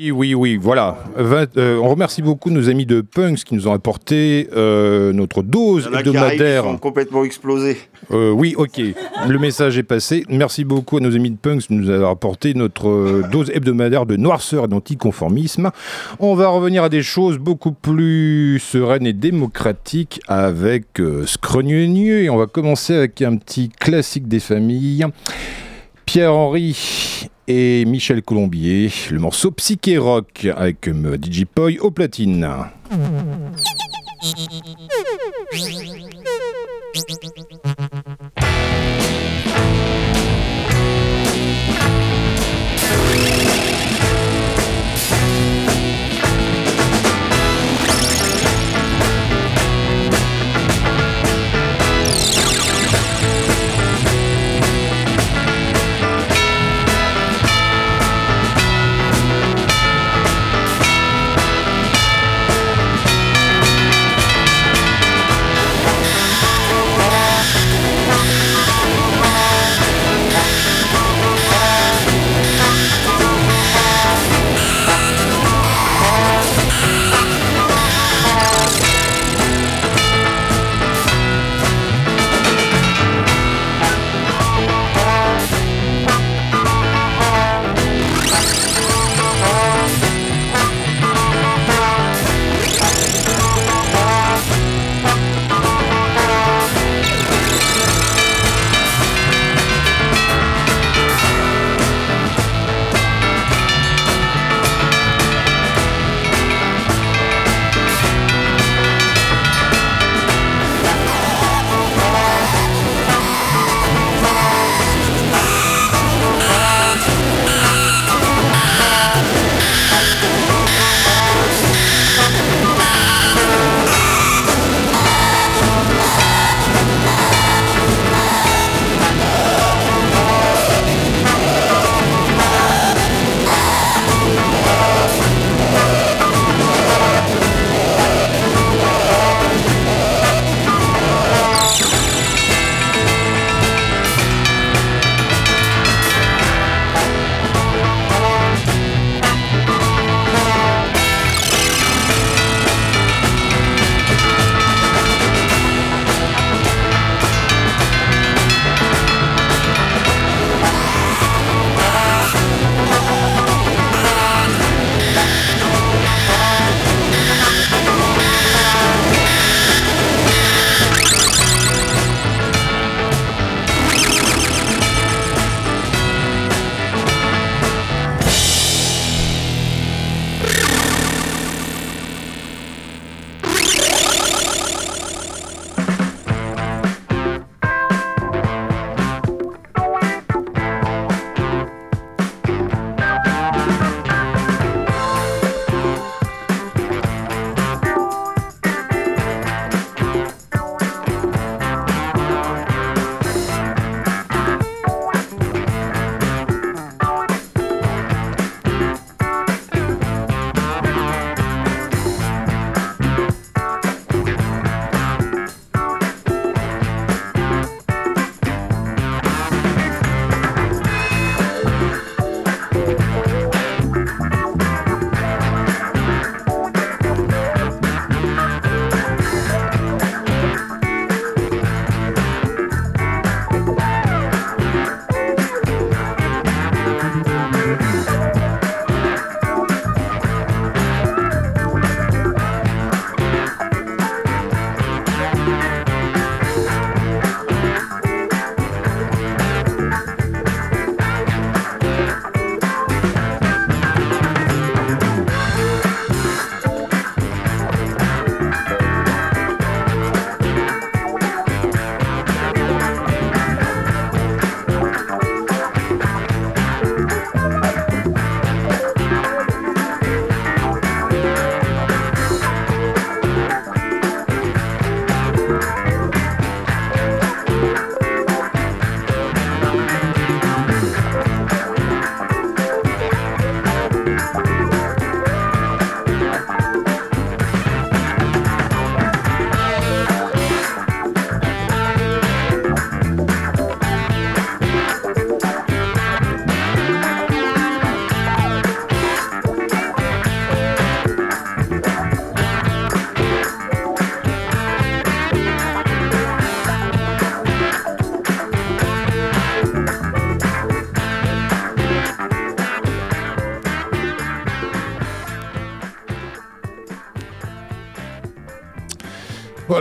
Oui, oui, oui, voilà. Euh, on remercie beaucoup nos amis de Punks qui nous ont apporté euh, notre dose hebdomadaire. Ils sont complètement explosés. Euh, oui, ok. Le message est passé. Merci beaucoup à nos amis de Punks qui nous ont apporté notre dose hebdomadaire de noirceur et d'anticonformisme. On va revenir à des choses beaucoup plus sereines et démocratiques avec euh, Et on va commencer avec un petit classique des familles. Pierre-Henri et Michel Colombier, le morceau Psyché Rock avec euh, DJ Poi au platine.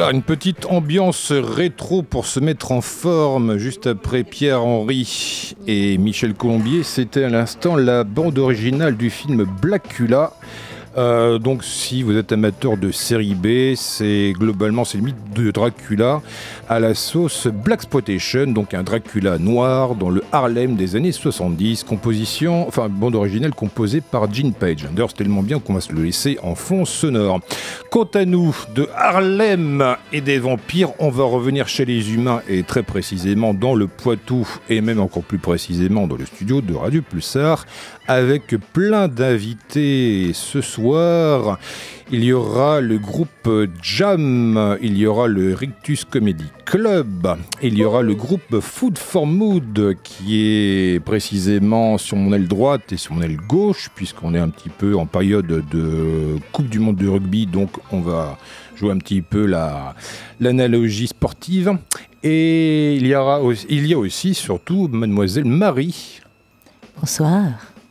Une petite ambiance rétro pour se mettre en forme juste après Pierre-Henri et Michel Colombier. C'était à l'instant la bande originale du film Blackula euh, donc si vous êtes amateur de série B, c'est globalement c'est le mythe de Dracula à la sauce Black Exploitation, donc un Dracula noir dans le Harlem des années 70, composition, enfin bande originale composée par Gene Page. D'ailleurs c'est tellement bien qu'on va se le laisser en fond sonore. Quant à nous, de Harlem et des vampires, on va revenir chez les humains et très précisément dans le Poitou et même encore plus précisément dans le studio de Radio Pulsar avec plein d'invités ce soir. Il y aura le groupe Jam, il y aura le Rictus Comedy Club, il y aura le groupe Food for Mood qui est précisément sur mon aile droite et sur mon aile gauche puisqu'on est un petit peu en période de Coupe du Monde de rugby donc on va jouer un petit peu l'analogie sportive. Et il y, aura, il y a aussi surtout mademoiselle Marie. Bonsoir.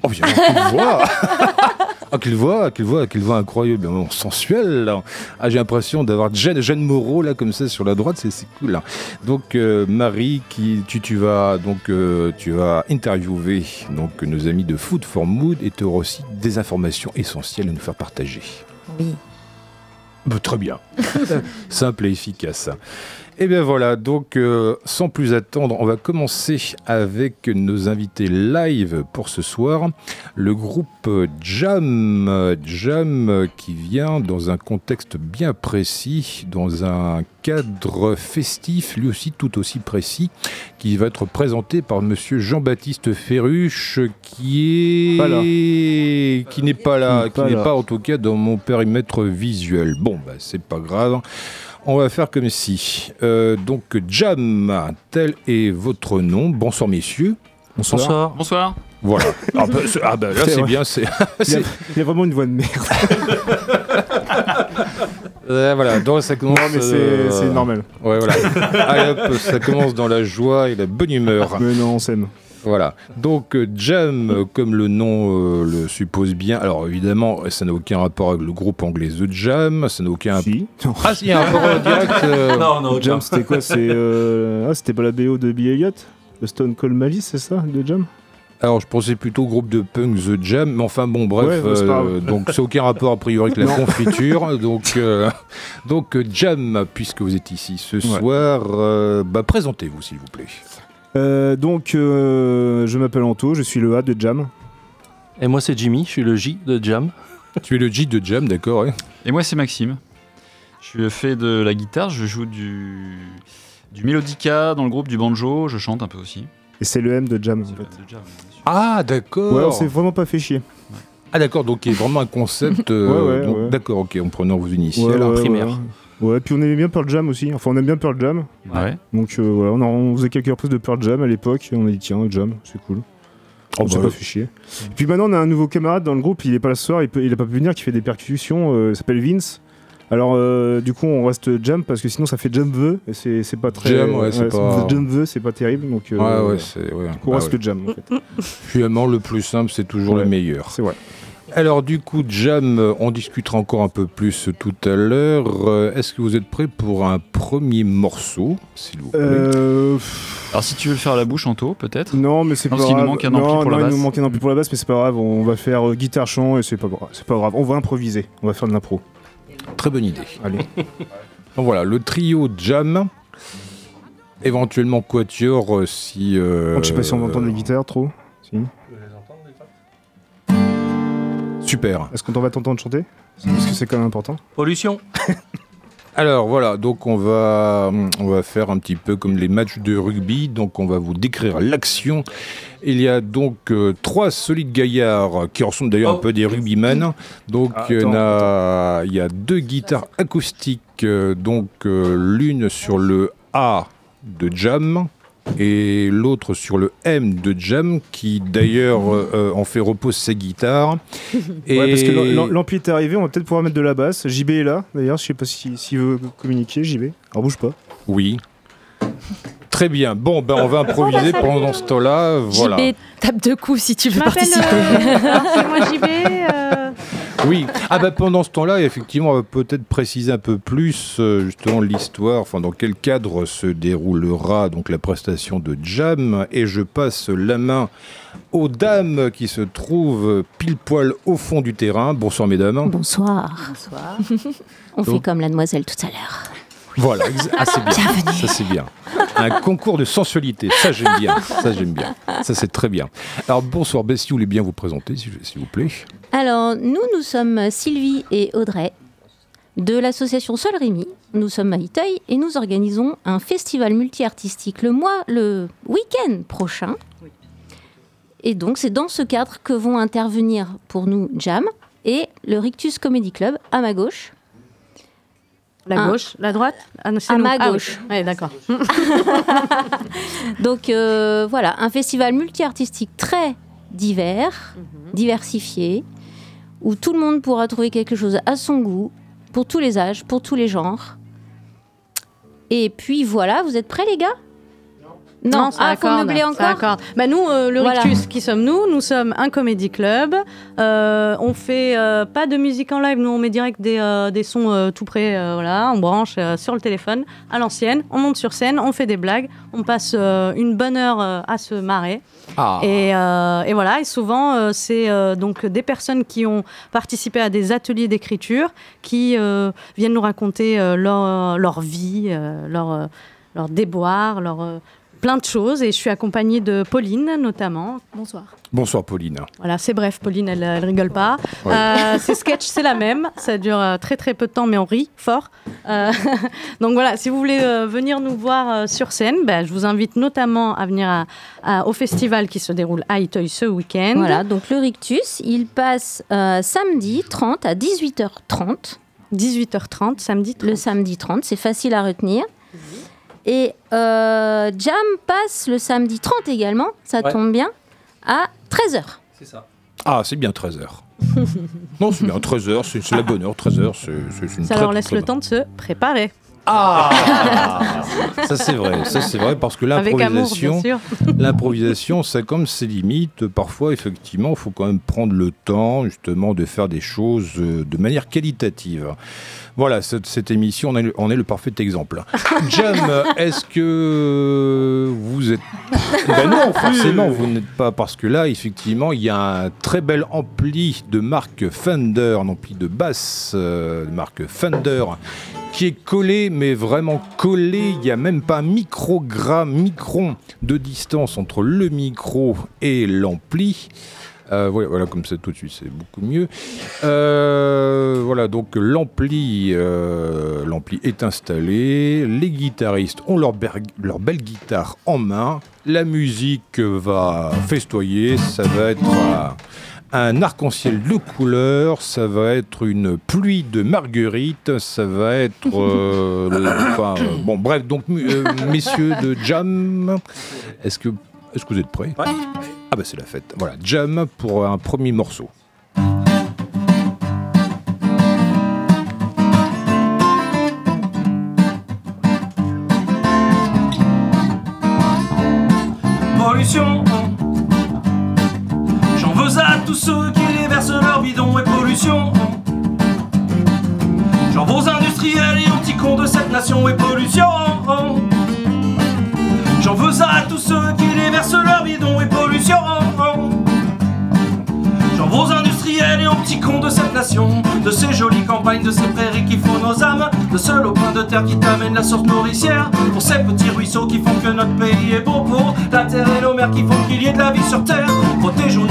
Oh, bien, quelle voix Ah, quelle voix, quelle voix, quelle voix incroyablement sensuelle. Ah, j'ai l'impression d'avoir Jeanne, Jeanne Moreau là comme ça sur la droite, c'est cool. Donc euh, Marie, qui tu, tu vas donc euh, tu vas interviewer donc nos amis de Food for Mood et tu auras aussi des informations essentielles à nous faire partager. Oui. Bah, très bien, simple et efficace. Et eh bien voilà, donc euh, sans plus attendre, on va commencer avec nos invités live pour ce soir. Le groupe Jam, Jam qui vient dans un contexte bien précis, dans un cadre festif, lui aussi tout aussi précis, qui va être présenté par monsieur Jean-Baptiste Ferruche, qui est... qui n'est pas là, qui n'est pas en tout cas dans mon périmètre visuel. Bon, bah, c'est pas grave. On va faire comme si. Euh, donc, Jam, tel est votre nom. Bonsoir, messieurs. Bonsoir. Bonsoir. Voilà. Ah bah, ah bah là, c'est bien. Il, y a vraiment une voix de merde. voilà, donc ça commence. Non, mais c'est euh, normal. Ouais, voilà. Allez, hop, ça commence dans la joie et la bonne humeur. Mais non, on s'aime. Voilà. Donc euh, Jam, euh, comme le nom euh, le suppose bien, alors évidemment, ça n'a aucun rapport avec le groupe anglais The Jam, ça n'a aucun. Si. Ah, si, il y a un rapport direct. Non, non, Jam, c'était quoi C'est ah, c'était pas la BO de Bill Elliott, de Stone Cold Malice, c'est ça, de Jam? Alors je pensais plutôt au groupe de punk The Jam, mais enfin bon bref, donc c'est aucun rapport a priori avec la confiture, donc donc Jam puisque vous êtes ici ce soir, bah, présentez-vous s'il vous plaît. Euh, donc, euh, je m'appelle Anto, je suis le A de Jam. Et moi, c'est Jimmy, je suis le J de Jam. tu es le J de Jam, d'accord. Et moi, c'est Maxime. Je fais de la guitare, je joue du, du mélodica dans le groupe, du banjo, je chante un peu aussi. Et c'est le M de Jam, en fait. ah, d'accord. Ouais, on s'est vraiment pas fait chier. Ah, d'accord, donc il y a vraiment un concept. Euh, ouais, d'accord, ok, en prenant vos initiales en primaire. Ouais, puis on aimait bien Pearl Jam aussi. Enfin, on aime bien Pearl Jam. Ouais. Donc euh, voilà, on, faisait quelques reprises de Pearl Jam à l'époque. Et on a dit, tiens, Jam, c'est cool. Oh, on s'est bah pas fait chier. Et puis maintenant, on a un nouveau camarade dans le groupe. Il est pas là ce soir. Il, peut, il a pas pu venir. Qui fait des percussions. Euh, il s'appelle Vince. Alors, euh, du coup, on reste Jam parce que sinon, ça fait Jam The. Et c'est pas très. Jam, ouais, c'est pas. Jam c'est pas terrible. Donc, ouais, ouais, c'est. Ouais, on reste que Jam, en fait. Finalement, le plus simple, c'est toujours le meilleur. C'est vrai. Alors du coup, Jam, on discutera encore un peu plus tout à l'heure. Euh, est-ce que vous êtes prêt pour un premier morceau, s'il vous plaît? Euh, Alors si tu veux le faire à la bouche, Anto, peut-être? Non, mais c'est pas grave. Parce nous manque un ampli pour la basse. il nous manque un ampli pour la basse, mais c'est pas grave. On va faire euh, guitare chant et c'est pas grave. C'est pas grave. On va improviser. On va faire de l'impro. Très bonne idée. Allez. Donc voilà, le trio Jam. Éventuellement Quatuor si. Je sais pas si on va entendre les guitares trop. Si. Super. Est-ce qu'on va t'entendre chanter? Parce que c'est quand même important. Pollution Alors voilà, donc on va, on va faire un petit peu comme les matchs de rugby, donc on va vous décrire l'action. Il y a donc euh, trois solides gaillards qui ressemblent d'ailleurs un oh. peu des rugbymen. Donc ah, il y a deux guitares acoustiques, euh, donc euh, l'une sur le A de Jam et l'autre sur le M de Jam, qui d'ailleurs euh, euh, en fait repose ses guitares. et... Ouais, parce que l'ampli est arrivé, on va peut-être pouvoir mettre de la basse. JB est là, d'ailleurs, je sais pas s'il si, veut communiquer, JB. Alors bouge pas. Oui. Très bien. Bon, ben on va improviser pendant ce temps-là. Voilà. JB tape deux coups si tu veux participer. Euh, c'est moi JB. Oui. Ah bah pendant ce temps-là, effectivement, on va peut-être préciser un peu plus euh, justement l'histoire, enfin dans quel cadre se déroulera donc la prestation de Jam. Et je passe la main aux dames qui se trouvent pile poil au fond du terrain. Bonsoir mesdames. Bonsoir. Bonsoir. on fait comme la demoiselle tout à l'heure. Voilà, ah, c'est bien. Ça c'est bien. Un concours de sensualité, ça j'aime bien. Ça j'aime bien. Ça c'est très bien. Alors bonsoir, Bessie, vous voulez bien vous présenter s'il vous plaît Alors nous, nous sommes Sylvie et Audrey de l'association Sol Rémy. Nous sommes à Iteuil et nous organisons un festival multi-artistique le mois, le week-end prochain. Et donc c'est dans ce cadre que vont intervenir pour nous Jam et le Rictus Comedy Club à ma gauche. La gauche, la droite ah, À ma ah gauche. oui, d'accord. Donc euh, voilà, un festival multi-artistique très divers, mhm. diversifié, où tout le monde pourra trouver quelque chose à son goût, pour tous les âges, pour tous les genres. Et puis voilà, vous êtes prêts les gars? Non, ça ah, faut meubler encore. Bah nous, euh, le Rictus, qui sommes-nous? Nous sommes un comédie club. Euh, on fait euh, pas de musique en live. Nous, on met direct des, des sons tout près. voilà, on branche sur le téléphone à l'ancienne. On monte sur scène, on fait des blagues. On passe une bonne heure à se marrer. Ah. Et, et, voilà. Et souvent, c'est donc des personnes qui ont participé à des ateliers d'écriture, qui viennent nous raconter leur, leur vie, leur leur déboire, leur, plein de choses et je suis accompagnée de Pauline notamment. Bonsoir. Bonsoir Pauline. Voilà, c'est bref, Pauline, elle, elle rigole pas. Euh, ces sketchs, c'est la même, ça dure euh, très très peu de temps, mais on rit fort. Euh, donc voilà, si vous voulez venir nous voir sur scène, ben, je vous invite notamment à venir au festival qui se déroule à Itoy ce week-end. Voilà, donc le Rictus, il passe samedi 30 à 18h30. 18h30, samedi 30. Le samedi 30, c'est facile à retenir. Et euh, Jam passe le samedi 30 également, ça tombe bien, à 13h. C'est ça. Ah, c'est bien 13h. non, c'est bien 13h, c'est la bonne heure, 13h, c'est une Ça leur laisse le temps de se préparer. Ah Ça c'est vrai, ça c'est vrai parce que l'improvisation, l'improvisation, ça comme ses limites. Parfois, effectivement, il faut quand même prendre le temps justement de faire des choses euh, de manière qualitative. Voilà, cette, émission, on est, le parfait exemple. Jam, est-ce que vous êtes... Ben non, forcément, vous n'êtes pas, parce que là, effectivement, il y a un très bel ampli de marque Fender, un ampli de basse euh, de marque Fender, qui est collé, mais vraiment collé. Il n'y a même pas un microgramme, micron de distance entre le micro et l'ampli. Euh, voilà, comme ça tout de suite, c'est beaucoup mieux. Euh, voilà, donc l'ampli, euh, l'ampli est installé. Les guitaristes ont leur, leur belle guitare en main. La musique va festoyer. Ça va être un arc-en-ciel de couleurs. Ça va être une pluie de marguerites. Ça va être, bon, bref, donc messieurs de Jam, est-ce que, est-ce que vous êtes prêts? Ah bah c'est la fête. Voilà, Jam pour un premier morceau. Ceux qui déversent leur bidon et pollution. J'en veux aux industriels et aux petits cons de cette nation et pollution. J'en veux à tous ceux qui déversent leur bidon et pollution. J'en veux aux industriels et aux petits cons de cette nation, de ces jolies campagnes, de ces prairies qui font nos âmes, de ce lopin de terre qui t'amène la source nourricière, pour ces petits ruisseaux qui font que notre pays est beau, pour la terre et nos mers qui font qu'il y ait de la vie sur terre. Protégeons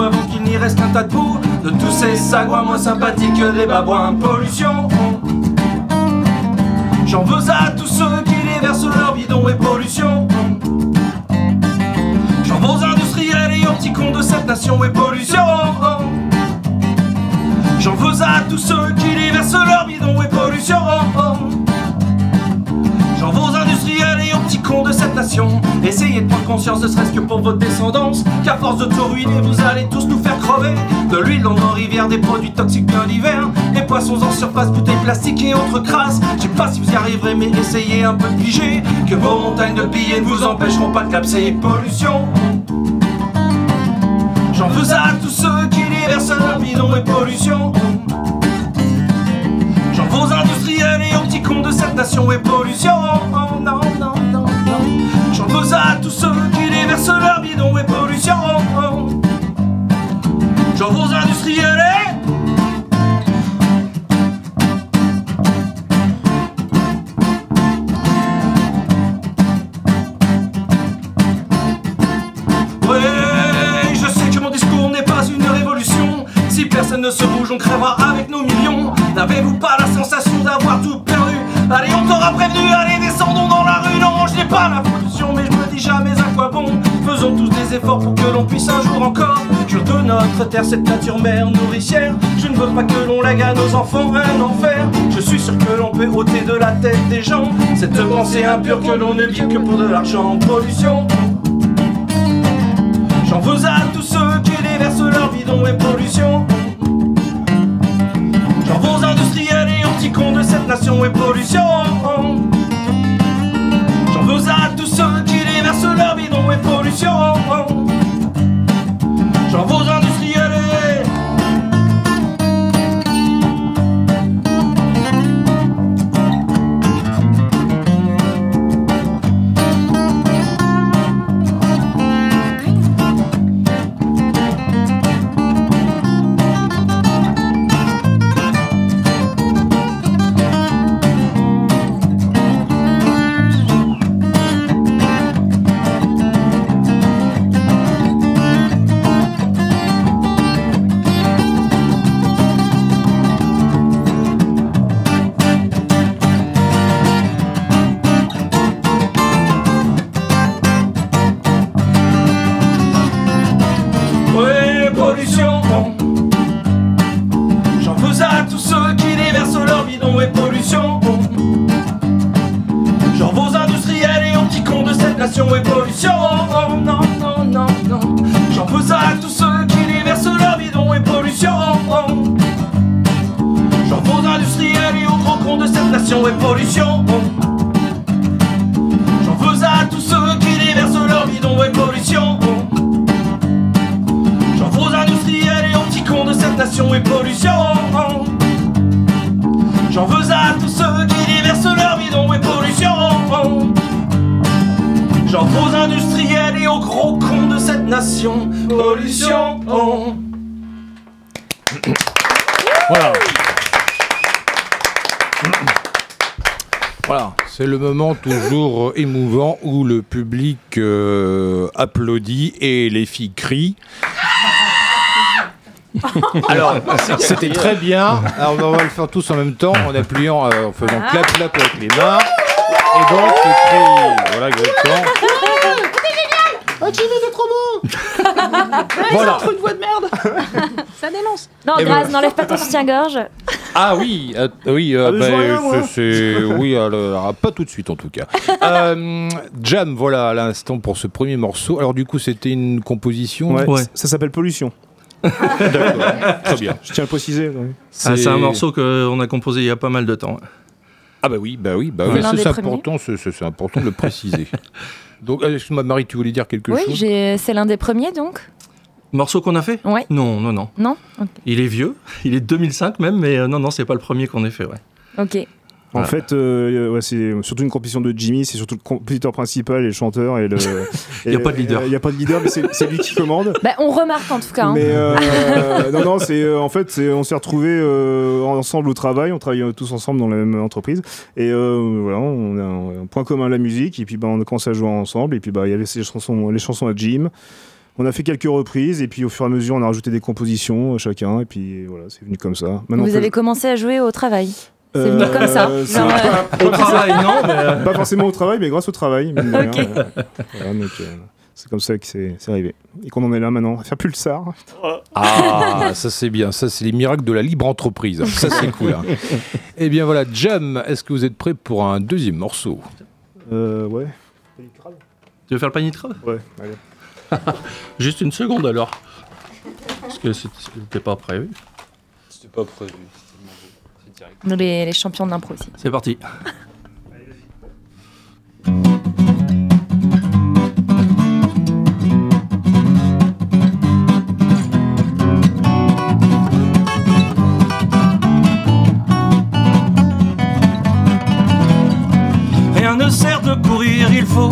avant qu'il n'y reste qu'un tas de boue, de tous ces sagouins moins sympathiques que des babouins. Pollution. J'en veux à tous ceux qui déversent leur bidon et pollution. J'en veux aux industriels et aux petits cons de cette nation et pollution. J'en veux à tous ceux qui déversent leur bidon et pollution. Essayez de prendre conscience, ne serait-ce que pour votre descendance, qu'à force de tout ruiner, vous allez tous nous faire crever. De l'huile dans nos rivières, des produits toxiques bien divers, des poissons en surface, bouteilles plastiques et autres crasses. Je sais pas si vous y arriverez, mais essayez un peu de piger. Que vos montagnes de billets ne vous empêcheront pas de capser pollution. J'en veux à tous ceux qui déversent leur bidon et pollution. J'en aux industriels et aux petits cons de cette nation et pollution. non, non, non, non. J'en veux à tous ceux qui déversent leur bidon et pollution. J'en veux aux industriels et personne ne se bouge, on crèvera avec nos millions. N'avez-vous pas la sensation d'avoir tout perdu? Allez, on t'aura prévenu, allez, descendons dans la pas la pollution, mais je me dis jamais à quoi bon. Faisons tous des efforts pour que l'on puisse un jour encore jure de notre terre, cette nature mère nourricière. Je ne veux pas que l'on lègue à nos enfants un enfer. Je suis sûr que l'on peut ôter de la tête des gens cette pensée impure que l'on ne vit que pour de l'argent. Pollution. J'en veux à tous ceux qui déversent leur bidon et pollution. J'en veux aux industriels et aux petits cons de cette nation et pollution. Pollution. J'en aux industriels toujours émouvant où le public euh, applaudit et les filles crient. Alors, c'était très bien. Alors, on va le faire tous en même temps en appuyant, euh, en faisant clap clap avec les mains. Et donc, les cris. Voilà, exactement. Oh, Jimmy, t'es trop beau Voilà. une voix de merde Ça dénonce. Non, Graz, n'enlève pas ton soutien-gorge. Ah oui, euh, oui, euh, Ah, bah, je vois rien, moi. c'est, oui, alors, pas tout de suite en tout cas. Euh, Jam, voilà à l'instant pour ce premier morceau. Alors du coup, c'était une composition. Ouais, Ouais. Ça s'appelle Pollution. D'accord, très bien. Je tiens à le préciser. ouais. Ah, c'est un morceau qu'on a composé il y a pas mal de temps. Ah bah oui, bah oui, bah C'est oui, l'un c'est des c'est premiers. important, c'est, c'est- c'est important de le préciser. Donc, euh, excuse-moi, Marie, tu voulais dire quelque Oui, chose? j'ai- c'est l'un des premiers donc? Morceau qu'on a fait? Ouais. Non, non, non. Non? Il est vieux, il est de 2005 même, mais euh, non, non, c'est pas le premier qu'on ait fait, ouais. Ok. En Voilà. fait, euh, ouais, c'est surtout une composition de Jimmy, c'est surtout le compositeur principal et le chanteur. Et le, Il y a pas de leader. Il n'y a pas de leader, mais c'est lui qui commande. Bah, on remarque en tout cas. hein. Mais euh, non, non, c'est euh, en fait, on s'est retrouvés euh, ensemble au travail. On travaille tous ensemble dans la même entreprise. Et euh, voilà, on a un, un point commun la musique. Et puis, bah, on a commencé à jouer ensemble. Et puis, bah, il y avait ces chansons, les chansons à Jim. On a fait quelques reprises. Et puis, au fur et à mesure, on a rajouté des compositions euh, chacun. Et puis, voilà, c'est venu comme ça. Maintenant Vous avez commencé à jouer au travail. c'est Euh, venu comme ça. Genre, pas- Au travail, non, mais. euh, pas forcément au travail, mais grâce au travail. Euh, voilà, donc, euh, c'est comme ça que c'est c'est arrivé. Et qu'on en est là maintenant, à faire Pulsar. Ah, ça c'est bien, ça c'est les miracles de la libre entreprise. Ça c'est cool. hein. Eh bien voilà, Jam, est-ce que vous êtes prêts pour un deuxième morceau? Euh, ouais. Tu veux faire le panier de creux Ouais, allez. Juste une seconde alors. Parce que c'était pas prévu. C'était pas prévu. Nous, les, champions d'impro aussi. C'est parti. Rien ne sert de courir, il faut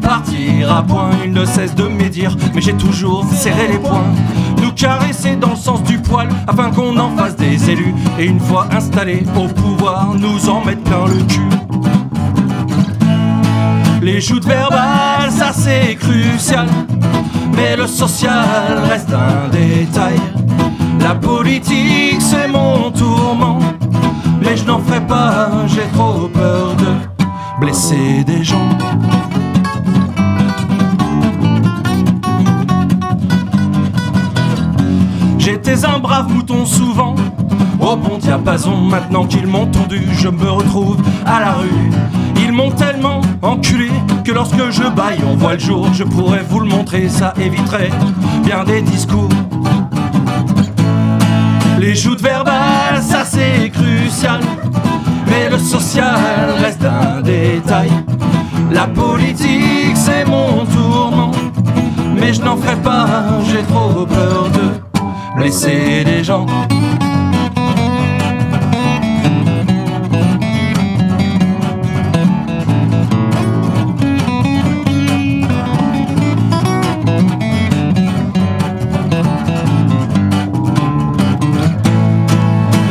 partir à point. Il ne cesse de médire, mais j'ai toujours serré les poings. Nous caresser dans le sens du poil afin qu'on en fasse des élus. Et une fois installés au pouvoir, nous en mettre plein le cul. Les joutes verbales, ça c'est crucial. Mais le social reste un détail. La politique, c'est mon tourment. Mais je n'en ferai pas, j'ai trop peur de blesser des gens. J'étais un brave mouton souvent, au bon diapason. Maintenant qu'ils m'ont tondu, je me retrouve à la rue. Ils m'ont tellement enculé que lorsque je baille, on voit le jour. Je pourrais vous le montrer, ça éviterait bien des discours. Les joutes verbales, ça c'est crucial. Mais le social reste un détail. La politique, c'est mon tourment. Mais je n'en ferai pas, j'ai trop peur de blesser les gens.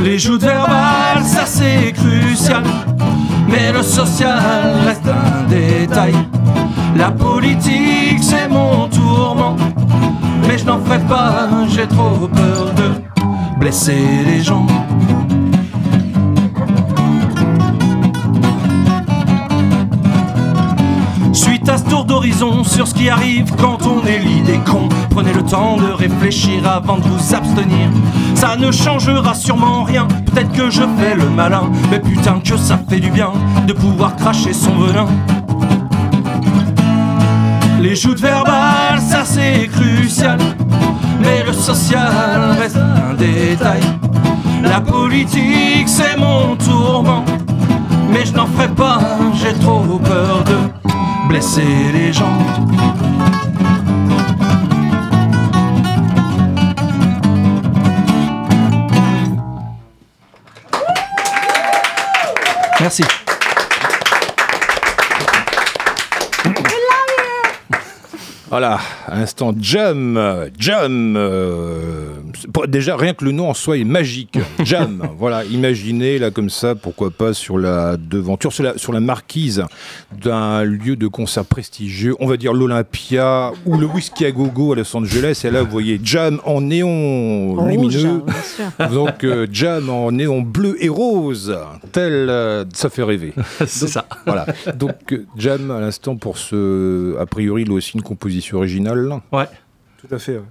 Les joutes verbales, ça c'est crucial. Mais le social reste un détail. La politique, c'est mon tourment. N'en ferai pas, j'ai trop peur de blesser les gens. Suite à ce tour d'horizon sur ce qui arrive quand on est l'idée con, prenez le temps de réfléchir avant de vous abstenir. Ça ne changera sûrement rien, peut-être que je fais le malin, mais putain que ça fait du bien de pouvoir cracher son venin. Les joutes verbales, ça c'est crucial, mais le social reste un détail. La politique, c'est mon tourment, mais je n'en ferai pas, j'ai trop peur de blesser les gens. Merci. Voilà, instant Jam, Jam. euh, déjà, rien que le nom en soi est magique. Jam, voilà, imaginez là comme ça, pourquoi pas sur la devanture, sur la, sur la marquise d'un lieu de concert prestigieux, on va dire l'Olympia ou le Whisky à Gogo à Los Angeles. Et là, vous voyez Jam en néon Rouge, lumineux. bien sûr. Donc euh, Jam en néon bleu et rose, tel euh, ça fait rêver. C'est ça. Voilà. Donc euh, Jam à l'instant pour ce, a priori, il a aussi une composition originale. Ouais. Tout à fait. ouais.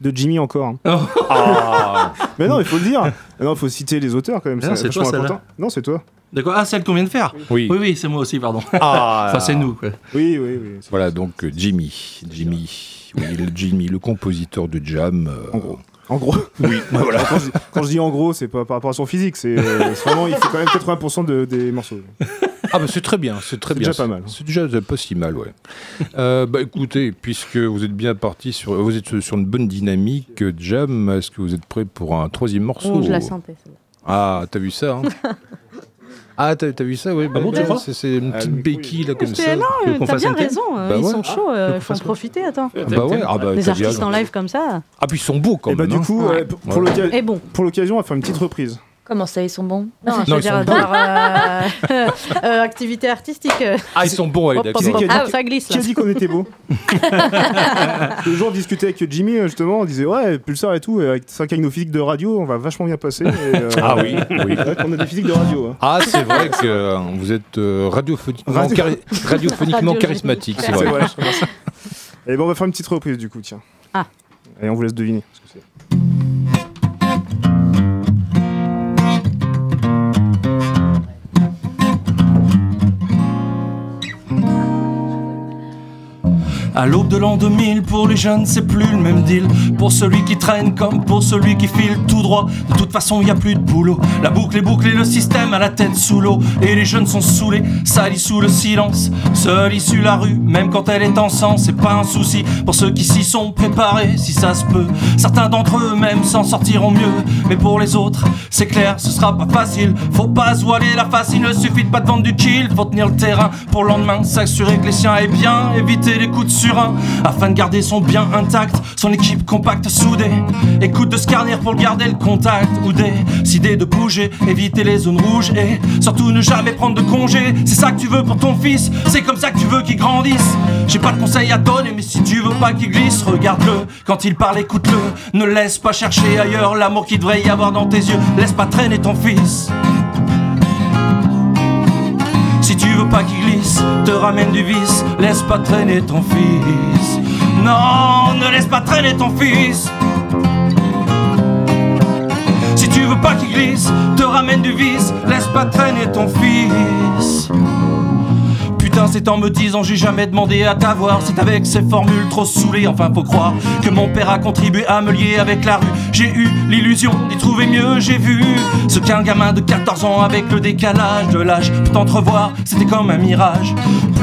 De Jimmy encore. hein. Oh. Ah. Mais non, il faut le dire. Ah Non, il faut citer les auteurs quand même. Non, ça, c'est toi, celle-là. important. Non, c'est toi. De quoi Ah, celle qu'on vient de faire Oui. Oui, oui, c'est moi aussi, pardon. Ah. Enfin, c'est nous. quoi. Oui, oui, oui. Voilà donc euh, Jimmy, Jimmy, oui, le Jimmy, le compositeur de Jam. euh, En gros. En gros. Oui, voilà. quand, je, quand je dis en gros, c'est pas par rapport à son physique. C'est euh, vraiment, il fait quand même 80% de- des morceaux. Ah bah c'est très bien, c'est très C'est bien. déjà pas mal. C'est déjà pas si mal, ouais. Euh, bah écoutez, puisque vous êtes bien parti sur, vous êtes sur une bonne dynamique, Jam, est-ce que vous êtes prêt pour un troisième morceau? Oh, je la sentais. Ah, t'as vu ça hein? Ah, t'as t'as vu ça, oui. bon, tu crois? C'est c'est une Ah, petite oui. béquille là comme ça. non, t'as bien raison. Bah ils ouais. sont chauds. euh, Il faut en profiter. Attends. Ah bah ouais, ah bah, Les bien artistes en live comme ça. Ah puis ils sont beaux quand Et bah même. du hein. coup, Ouais. euh, pour, pour Voilà. l'occa- Et bon. pour l'occasion, on va faire une petite reprise. Comment ça, ils sont bons Non, je veux ils dire, sont genre, euh, euh, activité artistique. euh. Ah, ils sont bons, allez, Hop, d'accord. hop, hop, Ah, ça glisse Qui a là. dit qu'on était beau Le jour, on discutait avec Jimmy, euh, justement, on disait Ouais, Pulsar et tout, et avec 5 avec nos physiques de radio, on va vachement bien passer. et, euh, Ah oui, oui. c'est vrai qu'on a des physiques de radio. hein. Ah, c'est vrai que euh, vous êtes euh, radiophoniquement, Radio- chari- radiophoniquement Radio- charismatique, c'est C'est vrai. vrai, je commence. Et bon, on va faire une petite reprise du coup, tiens. Ah. Et on vous laisse deviner. ce que c'est. À l'aube de l'an 2000, pour les jeunes, c'est plus le même deal. Pour celui qui traîne comme pour celui qui file tout droit. De toute façon, y a plus de boulot. La boucle est bouclée, le système à la tête sous l'eau. Et les jeunes sont saoulés, salis sous le silence. Seule issue la rue, même quand elle est en sang, c'est pas un souci. Pour ceux qui s'y sont préparés, si ça se peut. Certains d'entre eux même s'en sortiront mieux. Mais pour les autres, c'est clair, ce sera pas facile. Faut pas se la face, il ne suffit pas de vendre du kill. Faut tenir le terrain pour le lendemain, s'assurer que les siens aient bien, éviter les coups de Afin de garder son bien intact, son équipe compacte, soudée. Écoute de scarner pour garder le contact. Ou décider de bouger, éviter les zones rouges. Et surtout ne jamais prendre de congé. C'est ça que tu veux pour ton fils, c'est comme ça que tu veux qu'il grandisse. J'ai pas de conseils à donner, mais si tu veux pas qu'il glisse, regarde-le. Quand il parle, écoute-le. Ne laisse pas chercher ailleurs l'amour qu'il devrait y avoir dans tes yeux. Laisse pas traîner ton fils. Pas qu'il glisse, te ramène du vice, laisse pas traîner ton fils. Non, ne laisse pas traîner ton fils. Si tu veux pas qu'il glisse, te ramène du vice, laisse pas traîner ton fils. C'est en me disant j'ai jamais demandé à t'avoir. C'est avec ces formules trop saoulées, enfin faut croire que mon père a contribué à me lier avec la rue. J'ai eu l'illusion d'y trouver mieux, j'ai vu ce qu'un gamin de 14 ans avec le décalage de l'âge peut entrevoir. C'était comme un mirage.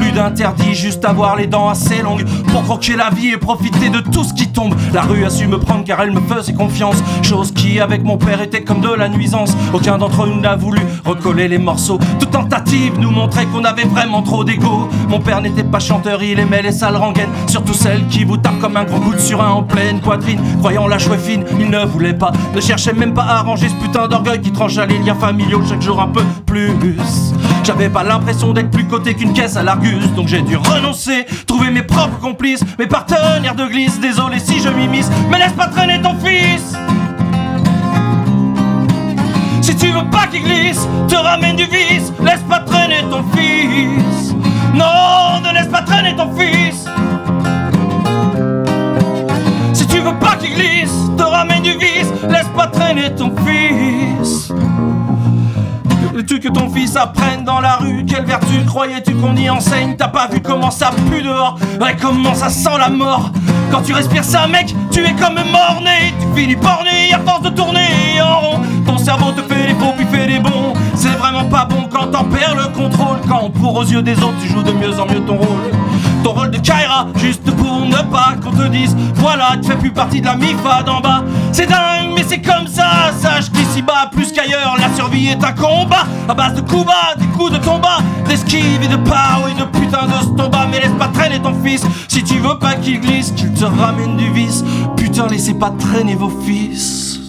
Plus d'interdit, juste avoir les dents assez longues pour croquer la vie et profiter de tout ce qui tombe. La rue a su me prendre car elle me faisait confiance. Chose qui, avec mon père, était comme de la nuisance. Aucun d'entre nous n'a voulu recoller les morceaux. Toute tentative nous montrait qu'on avait vraiment trop d'égo mon père n'était pas chanteur, il aimait les sales rengaines, surtout celles qui vous tapent comme un gros coup de surin en pleine poitrine. Croyant la chouette fine, il ne voulait pas, ne cherchait même pas à arranger ce putain d'orgueil qui tranche à les liens familiaux chaque jour un peu plus. J'avais pas l'impression d'être plus coté qu'une caisse à l'Argus, donc j'ai dû renoncer, trouver mes propres complices, mes partenaires de glisse. Désolé si je m'immisce, mais laisse pas traîner ton fils. Si tu veux pas qu'il glisse, te ramène du vice, laisse pas traîner ton fils. Non, ne laisse pas traîner ton fils. Si tu veux pas qu'il glisse, te ramène du vice, laisse pas traîner ton fils. Veux-tu que ton fils apprenne dans la rue Quelle vertu croyais-tu qu'on y enseigne? T'as pas vu comment ça pue dehors? Ouais, comment ça sent la mort? Quand tu respires ça, mec, tu es comme mort-né Tu finis porné à force de tourner en rond. Ton cerveau te fait les faux puis fait les bons. C'est vraiment pas bon quand t'en perds le contrôle. Quand pour aux yeux des autres tu joues de mieux en mieux ton rôle ton rôle de Kaira, juste pour ne pas qu'on te dise Voilà, tu fais plus partie de la MIFA d'en bas. C'est dingue, mais c'est comme ça. Sache qu'ici-bas, plus qu'ailleurs, la survie est un combat à base de coups bas, des coups de tomba, d'esquive et de power et de putain de stomba. Mais laisse pas traîner ton fils si tu veux pas qu'il glisse, qu'il te ramène du vice. Putain, laissez pas traîner vos fils.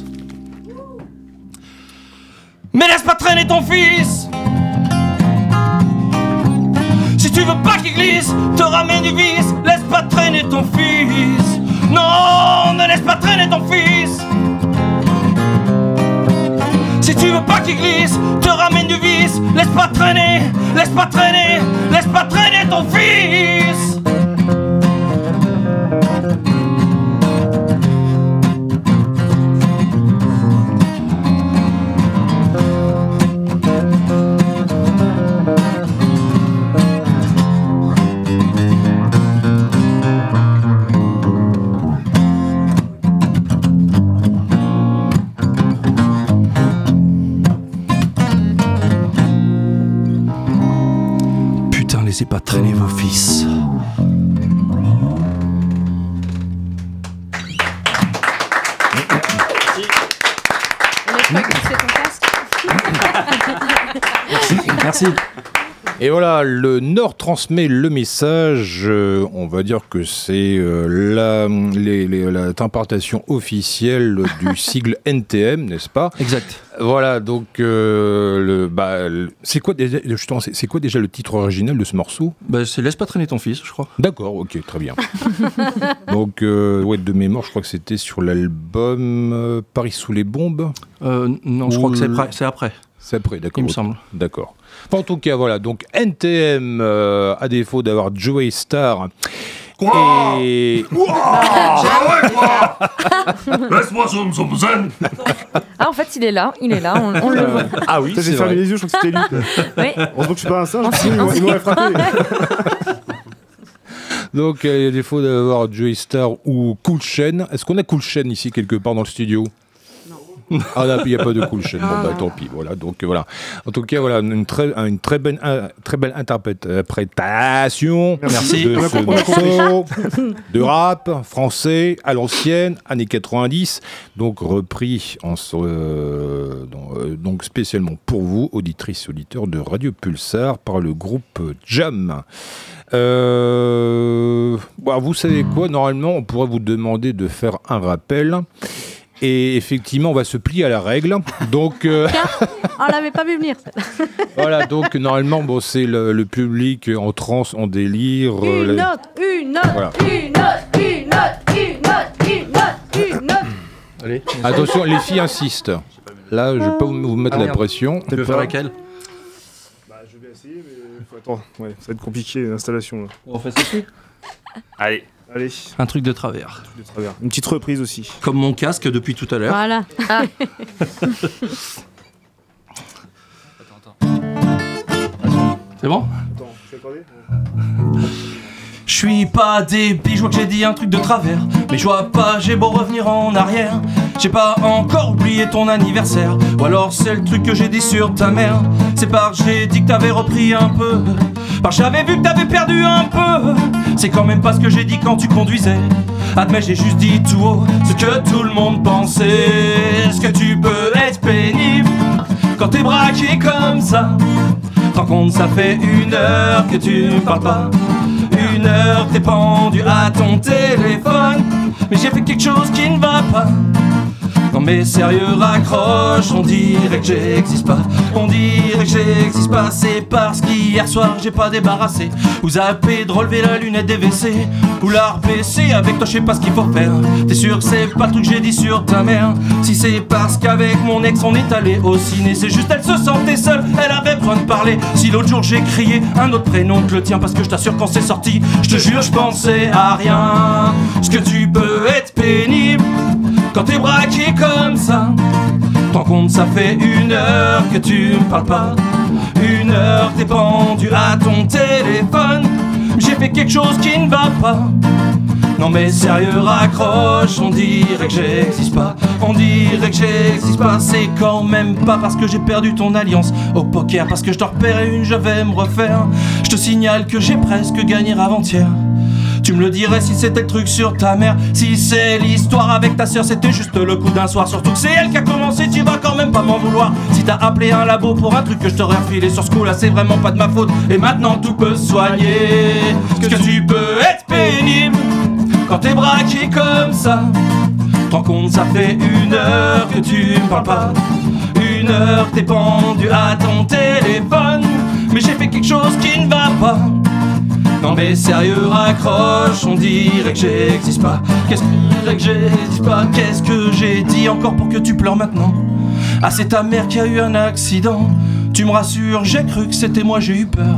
Mais laisse pas traîner ton fils si tu veux pas qu'il glisse, te ramène du vice, laisse pas traîner ton fils. Non, ne laisse pas traîner ton fils. Si tu veux pas qu'il glisse, te ramène du vice, laisse pas traîner, laisse pas traîner, laisse pas traîner ton fils. Laissez pas traîner vos fils. Merci. Et voilà, le Nord transmet le message. Euh, on va dire que c'est euh, la, interprétation officielle du sigle NTM, n'est-ce pas? Exact. Voilà, donc euh, le, bah, c'est quoi déjà, c'est quoi déjà le titre original de ce morceau? Bah, C'est Laisse pas traîner ton fils, je crois. D'accord, ok, très bien. donc ouais, de mémoire, je crois que c'était sur l'album Paris sous les bombes. non, je crois que c'est après. C'est après, d'accord. Il me semble. D'accord. En tout cas, voilà. Donc NTM, euh, à défaut d'avoir Joey Star. Quoi et... Laisse-moi son, son zen Ah, en fait, il est là, il est là, on, on le voit. Ah oui, J'ai fermé les yeux, je crois que c'était lui. Oui. Heureusement que je suis pas un singe, sinon il m'aurait frappé. Donc, il y a défaut d'avoir Joey Star ou Cool Chain. Est-ce qu'on a Cool Chain ici quelque part dans le studio? Ah là, il n'y a pas de cool chaîne. Bon, bah, tant pis. Voilà. Donc, voilà. En tout cas, voilà, une très, une très, belle, très belle interprétation Merci. de ce morceau de rap français à l'ancienne, années 90. Donc, repris en, euh, euh, donc spécialement pour vous, auditrices et auditeurs de Radio Pulsar, par le groupe Jam. Euh, bah, vous savez quoi? Normalement, on pourrait vous demander de faire un rappel. Et effectivement, on va se plier à la règle. Donc, euh, on l'avait pas vu venir. voilà, donc normalement, bon, c'est le, public en transe, en délire. Euh, une note, une note, une note, une note, une note, une note, une note. Allez. Attention, les filles insistent. Là, je vais pas vous mettre ah, la pression. Tu veux faire laquelle? Bah, Je vais essayer, mais faut attendre. Ouais, ça va être compliqué l'installation. On fait ça Allez. Allez. Un truc de travers. Une petite reprise aussi. Comme mon casque depuis tout à l'heure. Voilà. Ah. C'est bon? Attends, je je suis pas débile, je vois que j'ai dit un truc de travers. Mais je vois pas, j'ai beau revenir en arrière. J'ai pas encore oublié ton anniversaire. Ou alors c'est le truc que j'ai dit sur ta mère. C'est par j'ai dit que t'avais repris un peu. Par j'avais vu que t'avais perdu un peu. C'est quand même pas ce que j'ai dit quand tu conduisais. Admets, j'ai juste dit tout haut ce que tout le monde pensait. Est-ce que tu peux être pénible quand t'es braqué comme ça? Tant compte, ça fait une heure que tu me parles pas une t'es pendu à ton téléphone. Mais j'ai fait quelque chose qui ne va pas. Non mais sérieux raccroche, on dirait que j'existe pas. On dirait que j'existe pas C'est parce qu'hier soir j'ai pas débarrassé. Vous zappé de relever la lunette des WC Ou la avec toi je sais pas ce qu'il faut faire. T'es sûr que c'est pas le truc que j'ai dit sur ta mère. Si c'est parce qu'avec mon ex on est allé au ciné C'est juste elle se sentait seule, elle avait besoin de parler. Si l'autre jour j'ai crié un autre prénom que le tien Parce que je t'assure quand c'est sorti Je te jure je pensais à rien. Ce que tu peux être pénible quand t'es braqué comme ça. Tant compte, ça fait une heure que tu me parles pas. Une heure t'es pendu à ton téléphone. J'ai fait quelque chose qui ne va pas. Non mais sérieux raccroche, on dirait que j'existe pas, on dirait que j'existe pas, c'est quand même pas parce que j'ai perdu ton alliance au poker, parce que je t'en repérais une, je vais me refaire. Je te signale que j'ai presque gagné avant-hier. Tu me le dirais si c'était le truc sur ta mère. Si c'est l'histoire avec ta sœur, c'était juste le coup d'un soir. Surtout que c'est elle qui a commencé, tu vas quand même pas m'en vouloir. Si t'as appelé un labo pour un truc que je t'aurais refilé sur ce coup-là, c'est vraiment pas de ma faute. Et maintenant tout peut soigner. Est-ce que tu peux être pénible quand t'es braqué comme ça. Tant compte, ça fait une heure que tu me parles pas. Une heure t'es pendu à ton téléphone. Mais j'ai fait quelque chose qui ne va pas. Non mais sérieux raccroche, on dirait que j'existe pas. Qu'est-ce que j'existe pas? Qu'est-ce que j'ai dit encore pour que tu pleures maintenant? Ah c'est ta mère qui a eu un accident. Tu me rassures, j'ai cru que c'était moi, j'ai eu peur.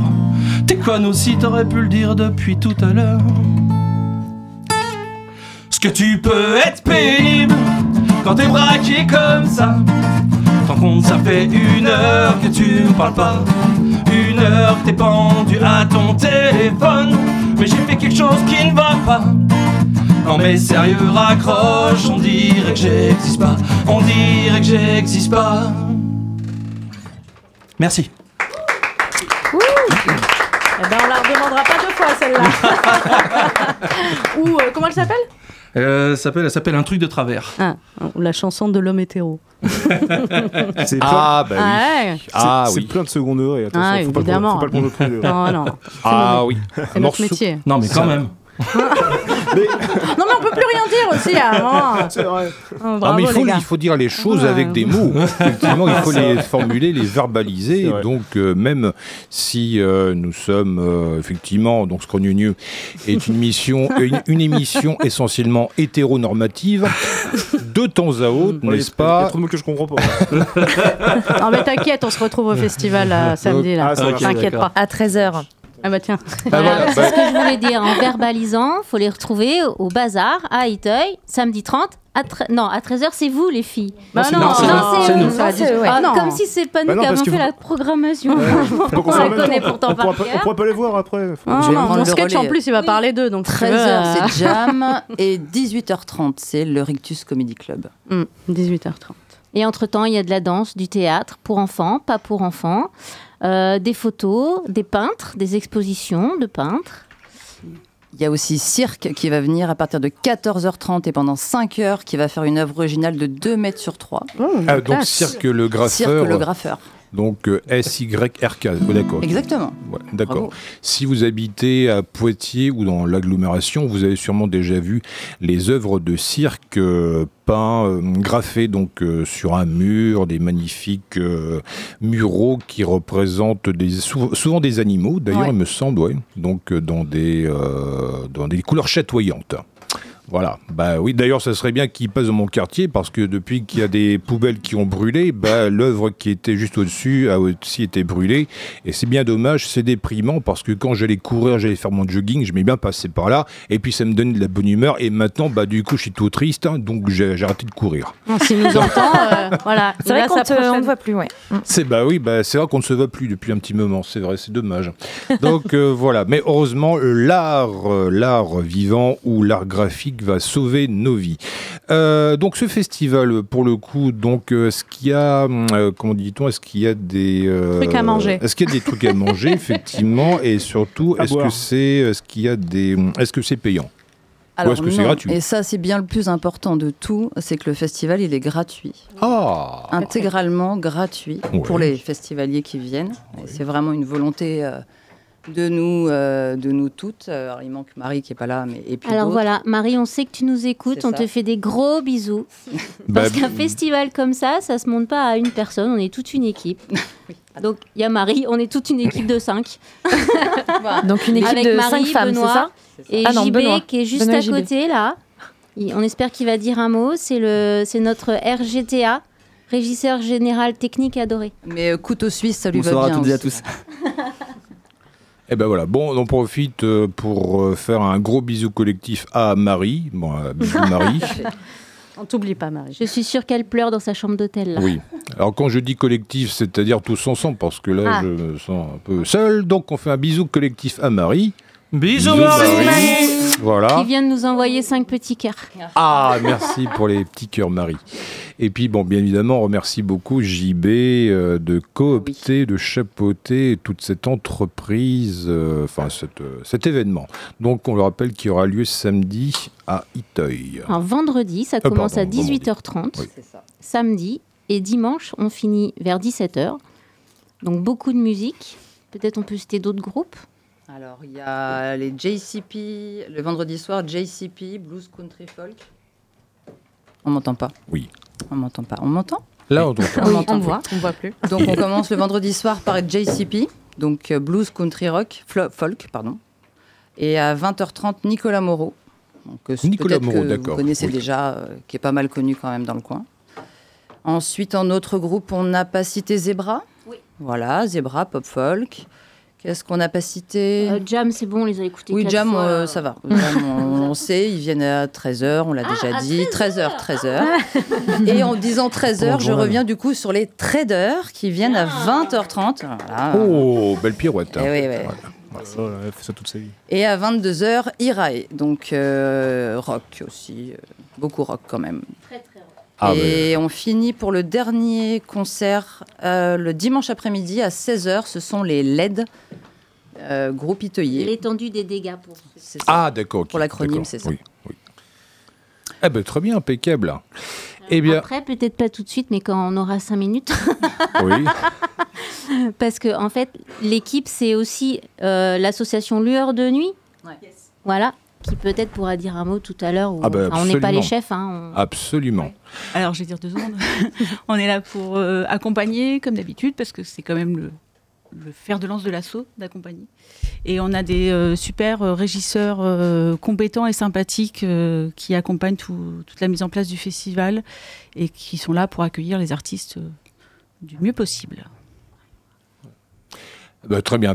T'es conne aussi, t'aurais pu le dire depuis tout à l'heure. Ce que tu peux être pénible quand t'es braqué comme ça. Tant compte, ça fait une heure que tu me parles pas heure t'es pendu à ton téléphone. Mais j'ai fait quelque chose qui ne va pas. Non mais sérieux raccroche On dirait que j'existe pas. On dirait que j'existe pas. Merci. Eh ben on la redemandera pas deux fois celle-là. Ou euh, comment elle s'appelle? Euh, s'appelle, elle s'appelle Un truc de travers. Ah, la chanson de l'homme hétéro. c'est ah, bah oui. Ah, oui. C'est plein de second degré. Attention, ah, faut, évidemment. Pas le, faut pas le prendre Non, non. Ah oui. C'est notre métier. Non, mais quand même. Non, mais on peut plus rien dire aussi à C'est vrai. Oh, bravo, mais il, faut, les gars. il faut dire les choses avec des mots. Effectivement, il faut les formuler, les verbaliser. Donc, euh, même si euh, nous sommes euh, effectivement, donc Scrogneux est une, mission, une, une, émission essentiellement hétéronormative, de temps à autre, n'est-ce pas Il y a trop de mots que je comprends pas. non, mais t'inquiète, on se retrouve au festival samedi. là. Ah, T'inquiète pas. À 13h. Ah bah tiens. Ah, c'est ce que je voulais dire. En verbalisant, faut les retrouver au bazar à Iteuil, samedi 30 à non, à 13h, c'est vous, les filles. Bah non, c'est nous. Ah, comme si c'est pas nous qui avons fait la programmation. on la connaît pourtant pas. On pourra pas les voir après. Mon sketch, en plus, il va parler d'eux. 13h, c'est Jam. Et 18h30, c'est le Rictus Comedy Club. 18h30. Mm, et entre-temps, il y a de la danse, du théâtre pour enfants, pas pour enfants, euh, des photos, des peintres, des expositions de peintres. Il y a aussi Cirque qui va venir à partir de 14h30 et pendant 5 heures, qui va faire une œuvre originale de 2 mètres sur 3. ah, donc Cirque le graffeur. Cirque le graffeur. Donc euh, S-Y-R-K, oh, d'accord. Exactement. d'accord. Si vous habitez à Poitiers ou dans l'agglomération, vous avez sûrement déjà vu les œuvres de cirque euh, peints, euh, graffées donc sur un mur, des magnifiques muraux qui représentent des, souvent des animaux, d'ailleurs il me semble, donc dans des, dans des couleurs chatoyantes. Voilà. Bah oui, d'ailleurs, ça serait bien qu'il passe dans mon quartier parce que depuis qu'il y a des poubelles qui ont brûlé, bah, l'œuvre qui était juste au-dessus a aussi été brûlée. Et c'est bien dommage, c'est déprimant parce que quand j'allais courir, j'allais faire mon jogging, je m'ai bien passé par là et puis ça me donnait de la bonne humeur. Et maintenant, bah, du coup, je suis tout triste, hein, donc j'ai arrêté de courir. S'il nous entend, euh, voilà. C'est vrai qu'on ne voit plus, ouais. Mm. C'est bah oui, bah, c'est vrai qu'on ne se voit plus depuis un petit moment, c'est vrai, c'est dommage. Donc euh, voilà, mais heureusement, l'art, euh, l'art vivant ou l'art graphique va sauver nos vies. Euh, donc ce festival, pour le coup, donc euh, est-ce qu'il y a, euh, comment dit-on, est-ce qu'il y a des trucs à manger. Est-ce qu'il y a des trucs à manger, effectivement, et surtout, est-ce que c'est, est-ce qu'il y a des, est-ce que c'est payant? Alors, est-ce que c'est gratuit? Et ça, c'est bien le plus important de tout, c'est que le festival, il est gratuit. Ah! Intégralement gratuit pour les festivaliers qui viennent. C'est vraiment une volonté de nous, euh, de nous toutes. Alors, il manque Marie qui est pas là, mais et puis Alors voilà, Marie, on sait que tu nous écoutes, on te fait des gros bisous. Parce bah, qu'un festival comme ça, ça se monte pas à une personne, on est toute une équipe. Donc il y a Marie, on est toute une équipe de 5. Donc une équipe Avec de 5 femmes, c'est ça Et ah JB qui est juste à côté là. On espère qu'il va dire un mot. C'est le, c'est notre RGTA, régisseur général technique adoré. Mais euh, couteau suisse, ça lui Bonsoir va bien. à toutes et à tous. Eh ben voilà, bon, on profite euh, pour euh, faire un gros bisou collectif à Marie. Bon, euh, bisous Marie. On t'oublie pas, Marie. Je suis sûre qu'elle pleure dans sa chambre d'hôtel. Oui. Alors quand je dis collectif, c'est-à-dire tous ensemble, parce que là, ah. je me sens un peu seul. Donc on fait un bisou collectif à Marie. Bisous, Marie. Voilà. Qui vient de nous envoyer cinq petits cœurs. Ah, merci pour les petits cœurs, Marie. Et puis, bon, bien évidemment, on remercie beaucoup JB euh, de coopter, de chapeauter toute cette entreprise, euh, enfin euh, cet événement. Donc, on le rappelle qu'il aura lieu samedi à Iteuil. Un vendredi, ça commence à 18h30. Samedi et dimanche, on finit vers 17h. Donc, beaucoup de musique. Peut-être on peut citer d'autres groupes alors, il y a les JCP, le vendredi soir, JCP, Blues Country Folk. On m'entend pas Oui. On m'entend pas. On m'entend Là, on, on, on, voit, on voit plus. Donc, on commence le vendredi soir par JCP, donc euh, Blues Country Rock, Folk, pardon. Et à 20h30, Nicolas Moreau. Donc, euh, Nicolas Moreau, d'accord. Vous connaissez déjà, euh, qui est pas mal connu quand même dans le coin. Ensuite, en autre groupe, on n'a pas cité Zebra. Oui. Voilà, Zebra, Pop Folk. Qu'est-ce qu'on n'a pas cité euh, Jam, c'est bon, on les a écoutés. Oui, Jam, euh, ça va. on, sait, ils viennent à 13h, on l'a ah, déjà dit. 13h, 13h. Et en disant 13h, je reviens du coup sur les traders qui viennent à 20h30. Oh, belle pirouette. Hein. Elle fait ça toute sa vie. Et à 22h, Irae. Donc euh, rock aussi. beaucoup rock quand même. Très, très. Ah, et on finit pour le dernier concert le dimanche après-midi à 16h. Ce sont les LED, euh, groupe Itoyer. L'étendue des dégâts pour. Ah, d'accord. Pour l'acronyme, c'est ça. Oui, oui. Eh ben, très bien, impeccable. Euh, eh bien... Après, peut-être pas tout de suite, mais quand on aura cinq minutes. oui. Parce que, en fait, l'équipe, c'est aussi euh, l'association Lueur de Nuit. Ouais. Voilà qui peut-être pourra dire un mot tout à l'heure. Ah bah, on n'est pas les chefs. Hein, Absolument. Alors, je vais dire deux secondes. on est là pour euh, accompagner, comme d'habitude, parce que c'est quand même le, fer de lance de l'assaut d'accompagner. Et on a des euh, super euh, régisseurs compétents et sympathiques qui accompagnent toute la mise en place du festival et qui sont là pour accueillir les artistes du mieux possible. Bah, très bien,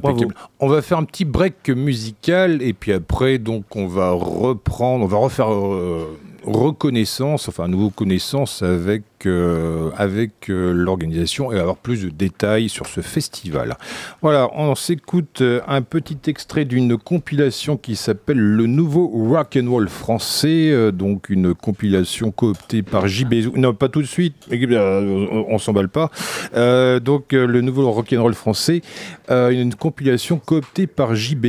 On va faire un petit break musical et puis après, donc, on va reprendre, on va refaire euh, reconnaissance, enfin, nouveau connaissance avec euh, avec euh, l'organisation et avoir plus de détails sur ce festival. Voilà, on s'écoute euh, un petit extrait d'une compilation qui s'appelle Le Nouveau Rock and Roll français, donc une compilation cooptée par JB. Non, pas tout de suite, on s'emballe pas. donc le Nouveau Rock and Roll français, une compilation cooptée par JB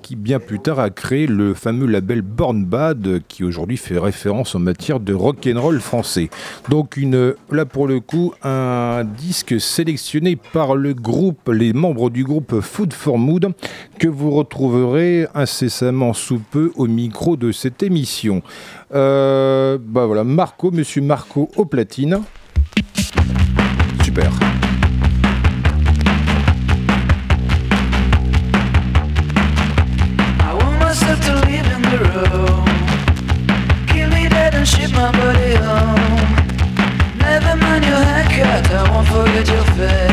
qui bien plus tard a créé le fameux label Born Bad qui aujourd'hui fait référence en matière de rock and roll français. Donc une là pour le coup, un disque sélectionné par le groupe, les membres du groupe Food for Mood, que vous retrouverez incessamment sous peu au micro de cette émission. Euh, bah voilà, Marco, monsieur Marco au platine. Super. happen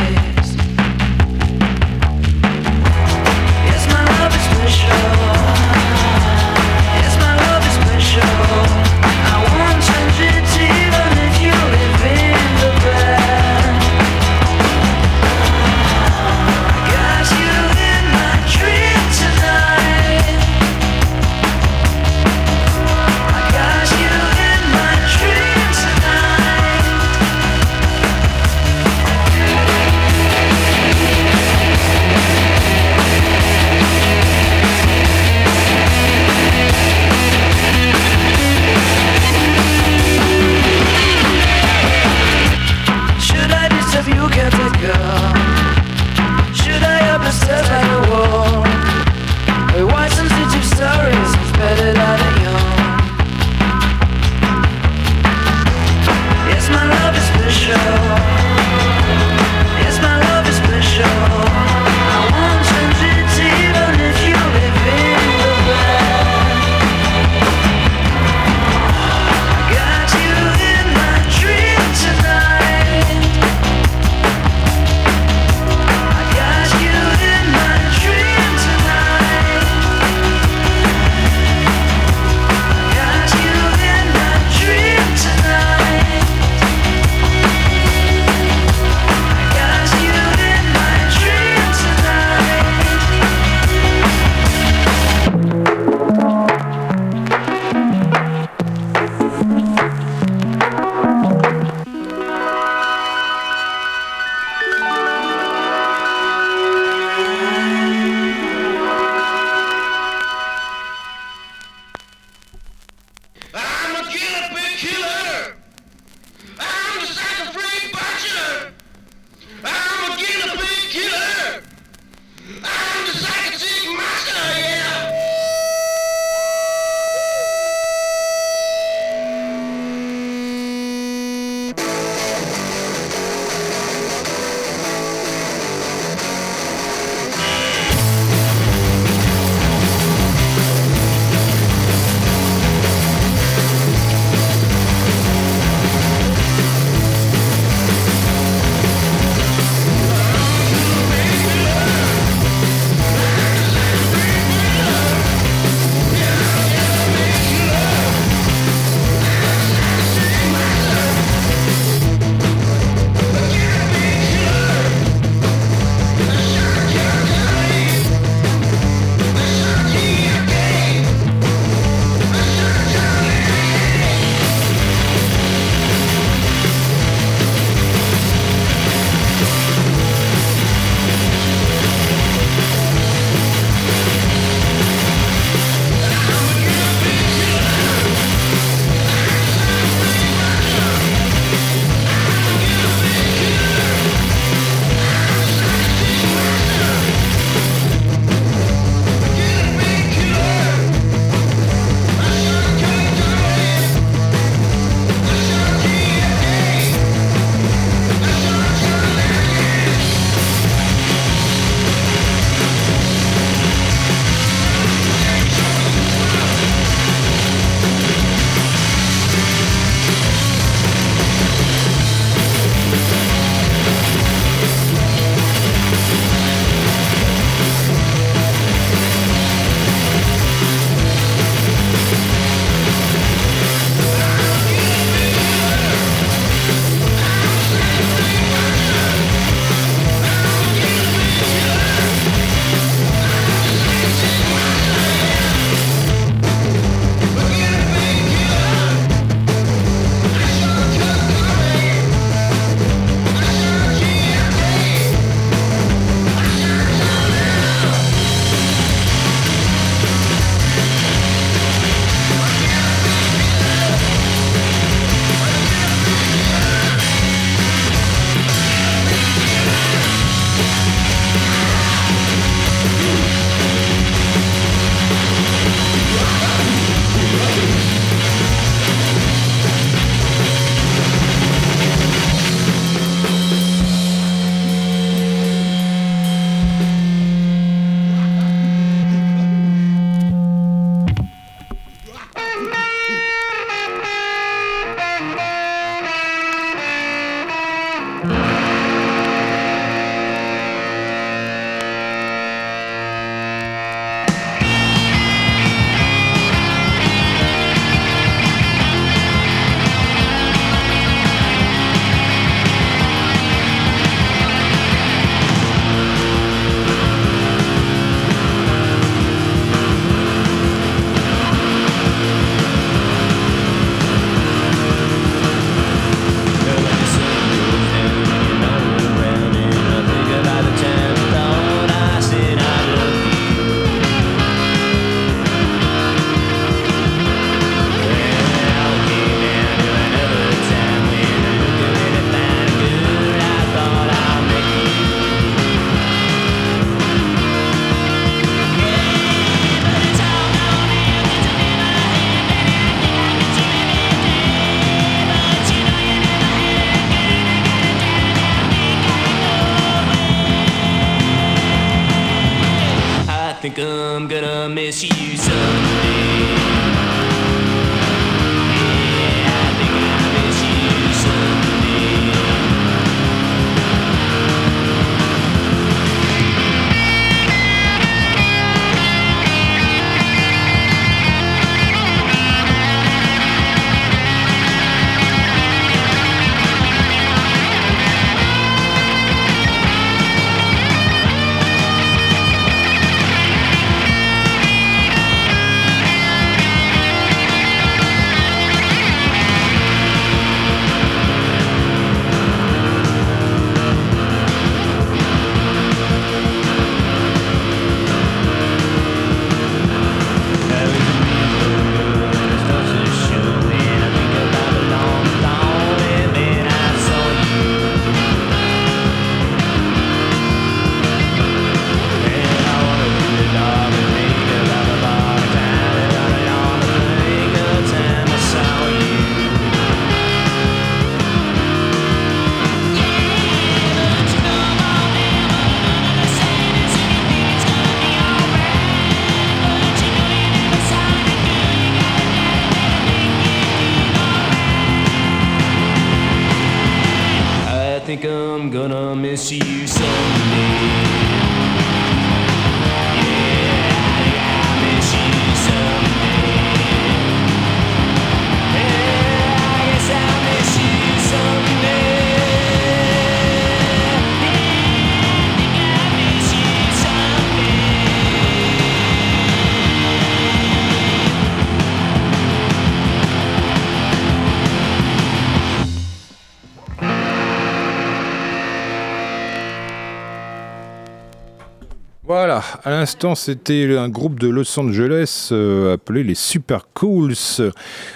à l'instant c'était un groupe de Los Angeles euh, appelé les Super Cools,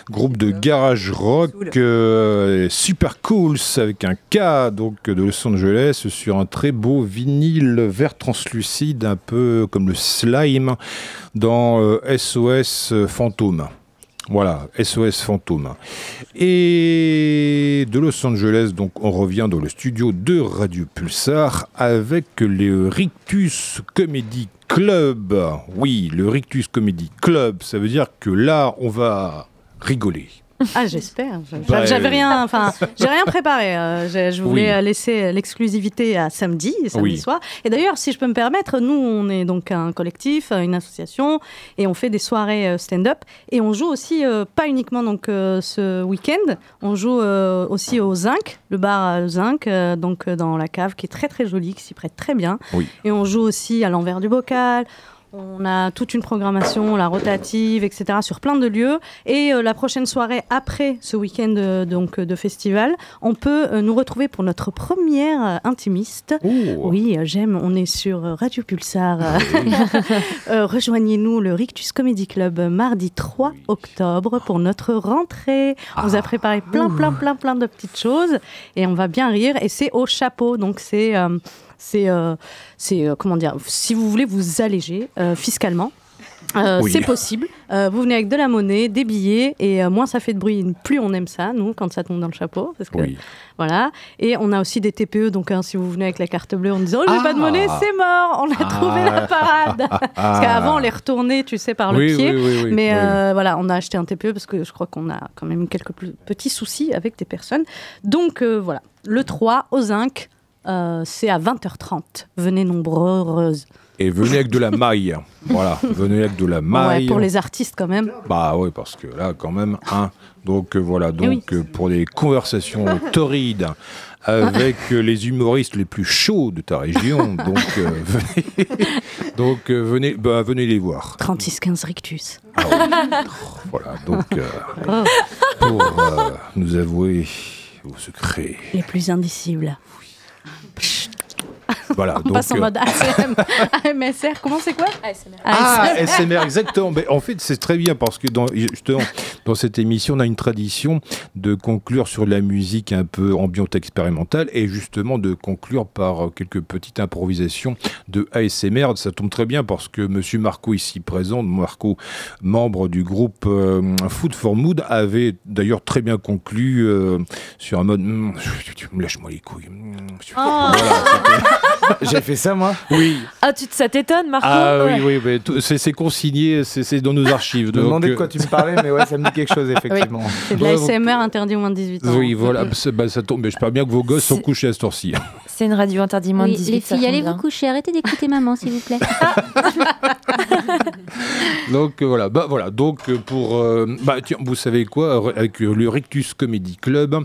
groupe de garage rock euh, Super Cools avec un K donc de Los Angeles sur un très beau vinyle vert translucide un peu comme le slime dans euh, SOS Fantôme. Voilà, SOS Fantôme. Et de Los Angeles, donc on revient dans le studio de Radio Pulsar avec le Rictus Comedy Club. Oui, le Rictus Comedy Club, ça veut dire que là, on va rigoler. Ah, j'espère. Bah, J'avais euh, rien, enfin, j'ai rien préparé. euh, je, voulais Oui. laisser l'exclusivité à samedi, samedi Oui. soir. Et d'ailleurs, si je peux me permettre, nous, on est donc un collectif, une association, et on fait des soirées euh, stand-up. Et on joue aussi, euh, pas uniquement donc ce week-end, on joue aussi au Zinc, le bar Zinc, donc dans la cave, qui est très très joli, qui s'y prête très bien. Oui. Et on joue aussi à l'envers du bocal. On a toute une programmation, la rotative, etc., sur plein de lieux. Et euh, la prochaine soirée après ce week-end euh, donc euh, de festival, on peut nous retrouver pour notre première intimiste. Oui, j'aime. On est sur Radio Pulsar. Euh, Rejoignez-nous le Rictus Comedy Club mardi 3 octobre pour notre rentrée. On vous a préparé plein, plein, plein, plein de petites choses et on va bien rire. Et c'est au chapeau, donc c'est c'est euh, c'est euh, comment dire si vous voulez vous alléger euh, fiscalement Oui. C'est possible. Vous venez avec de la monnaie, des billets, et moins ça fait de bruit, plus on aime ça, nous, quand ça tombe dans le chapeau. Parce que, Voilà. Et on a aussi des TPE, donc hein, si vous venez avec la carte bleue en disant oh, j'ai pas de monnaie, Ah. c'est mort, on a Ah. trouvé la parade. parce qu'avant, on les retournait, tu sais, par le Oui, pied. oui, oui, oui, Mais oui. euh, voilà, on a acheté un TPE parce que je crois qu'on a quand même quelques plus- petits soucis avec des personnes. Donc euh, voilà, le 3 au Zinc, euh, c'est à 20h30. Venez nombreuses. Et venez avec de la maille. Voilà, venez avec de la maille. Ouais, pour les artistes quand même. Bah oui, parce que là, quand même, hein. Donc euh, voilà, donc Eh oui. euh, pour des conversations torrides avec les humoristes les plus chauds de ta région, donc venez, donc venez, bah, venez les voir. 36-15 Rictus. Voilà, donc Oh. pour nous avouer vos secrets. Les plus indicibles. Voilà, On donc, passe en euh, mode ASM, AMSR, comment c'est quoi Ah, SMR, exactement. Mais en fait, c'est très bien parce que dans, justement, dans cette émission, on a une tradition de conclure sur la musique un peu ambiante expérimentale et justement de conclure par quelques petites improvisations de ASMR. Ça tombe très bien parce que Monsieur Marco, ici présent, Marco, membre du groupe euh, Food for Mood, avait d'ailleurs très bien conclu euh, sur un mode Hum, lâche-moi les couilles. Hum, J'ai fait ça, moi? Oui. Ah, tu, ça t'étonne, Marco? Ah Ouais. oui, oui, c'est consigné, c'est dans nos archives. Je me demandais de quoi euh, tu me parlais, mais ouais, ça me dit quelque chose, effectivement. C'est de la SMR interdit au moins de 18 ans. Oui, voilà, bah, ça tombe. Mais j'espère bien que vos gosses sont couchés à cette heure-ci. C'est une radio interdit moins Oui, de 18 les ça filles, allez bien. vous coucher. Arrêtez d'écouter maman, s'il vous plaît. Donc euh, voilà, bah voilà. Donc euh, pour, euh, bah tiens, vous savez quoi, avec euh, le Rictus Comedy Club,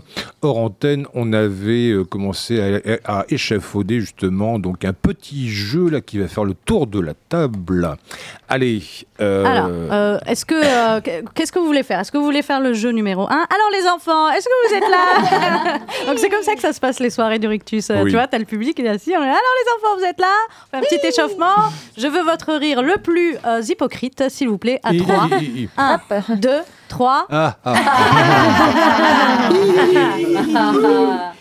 hors antenne, on avait euh, commencé à, à échafauder justement donc un petit jeu là qui va faire le tour de la table. Allez. euh, Alors, euh, est-ce que euh, qu'est-ce que vous voulez faire? Est-ce que vous voulez faire le jeu numéro 1 Alors les enfants, est-ce que vous êtes là Donc c'est comme ça que ça se passe les soirées du Rictus. Euh, Oui. Tu vois, t'as le public il est assis. On est là, alors les enfants, vous êtes là On fait un petit échauffement. Je veux votre rire le plus euh, hypocrite, s'il vous plaît, à Hi, 3. hi, hi, hi. 1, 2, 3. Ah, ah.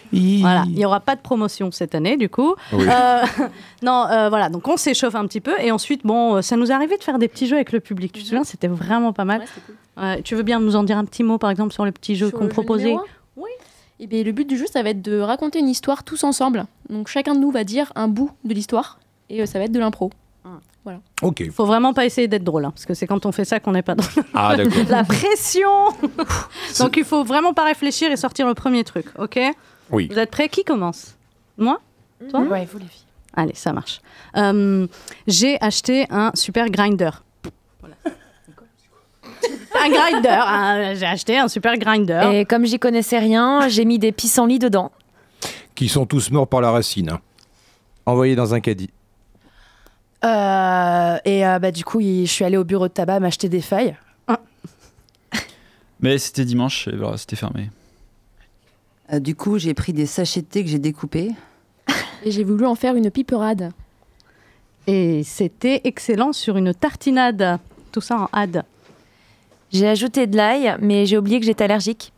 Voilà, il n'y aura pas de promotion cette année, du coup. Oui. Euh, non, euh, voilà, donc on s'échauffe un petit peu et ensuite, bon, ça nous est arrivé de faire des petits jeux avec le public. Tu te souviens, c'était vraiment pas mal. Ouais, tu veux bien nous en dire un petit mot, par exemple, sur le petit jeu qu'on proposait un Et bien, le but du jeu, ça va être de raconter une histoire tous ensemble. Donc chacun de nous va dire un bout de l'histoire et euh, ça va être de l'impro. Voilà. Ok. Faut vraiment pas essayer d'être drôle, hein, parce que c'est quand on fait ça qu'on n'est pas drôle. Ah, d'accord. La pression Donc il faut vraiment pas réfléchir et sortir le premier truc, ok? Oui. Vous êtes prêts? Qui commence? Moi? Toi? Ouais, vous les filles. Allez, ça marche. Euh, J'ai acheté un super grinder. Un grinder. un- J'ai acheté un super grinder. Et comme j'y connaissais rien, j'ai mis des pissenlits dedans. Qui sont tous morts par la racine. hein. Envoyé dans un caddie. Euh, et euh, bah, du coup, je suis allée au bureau de tabac m'acheter des feuilles. Mais c'était dimanche, et voilà, c'était fermé. Euh, du coup, j'ai pris des sachets de thé que j'ai découpés. Et j'ai voulu en faire une piperade. Et c'était excellent sur une tartinade. Tout ça en had. J'ai ajouté de l'ail, mais j'ai oublié que j'étais allergique.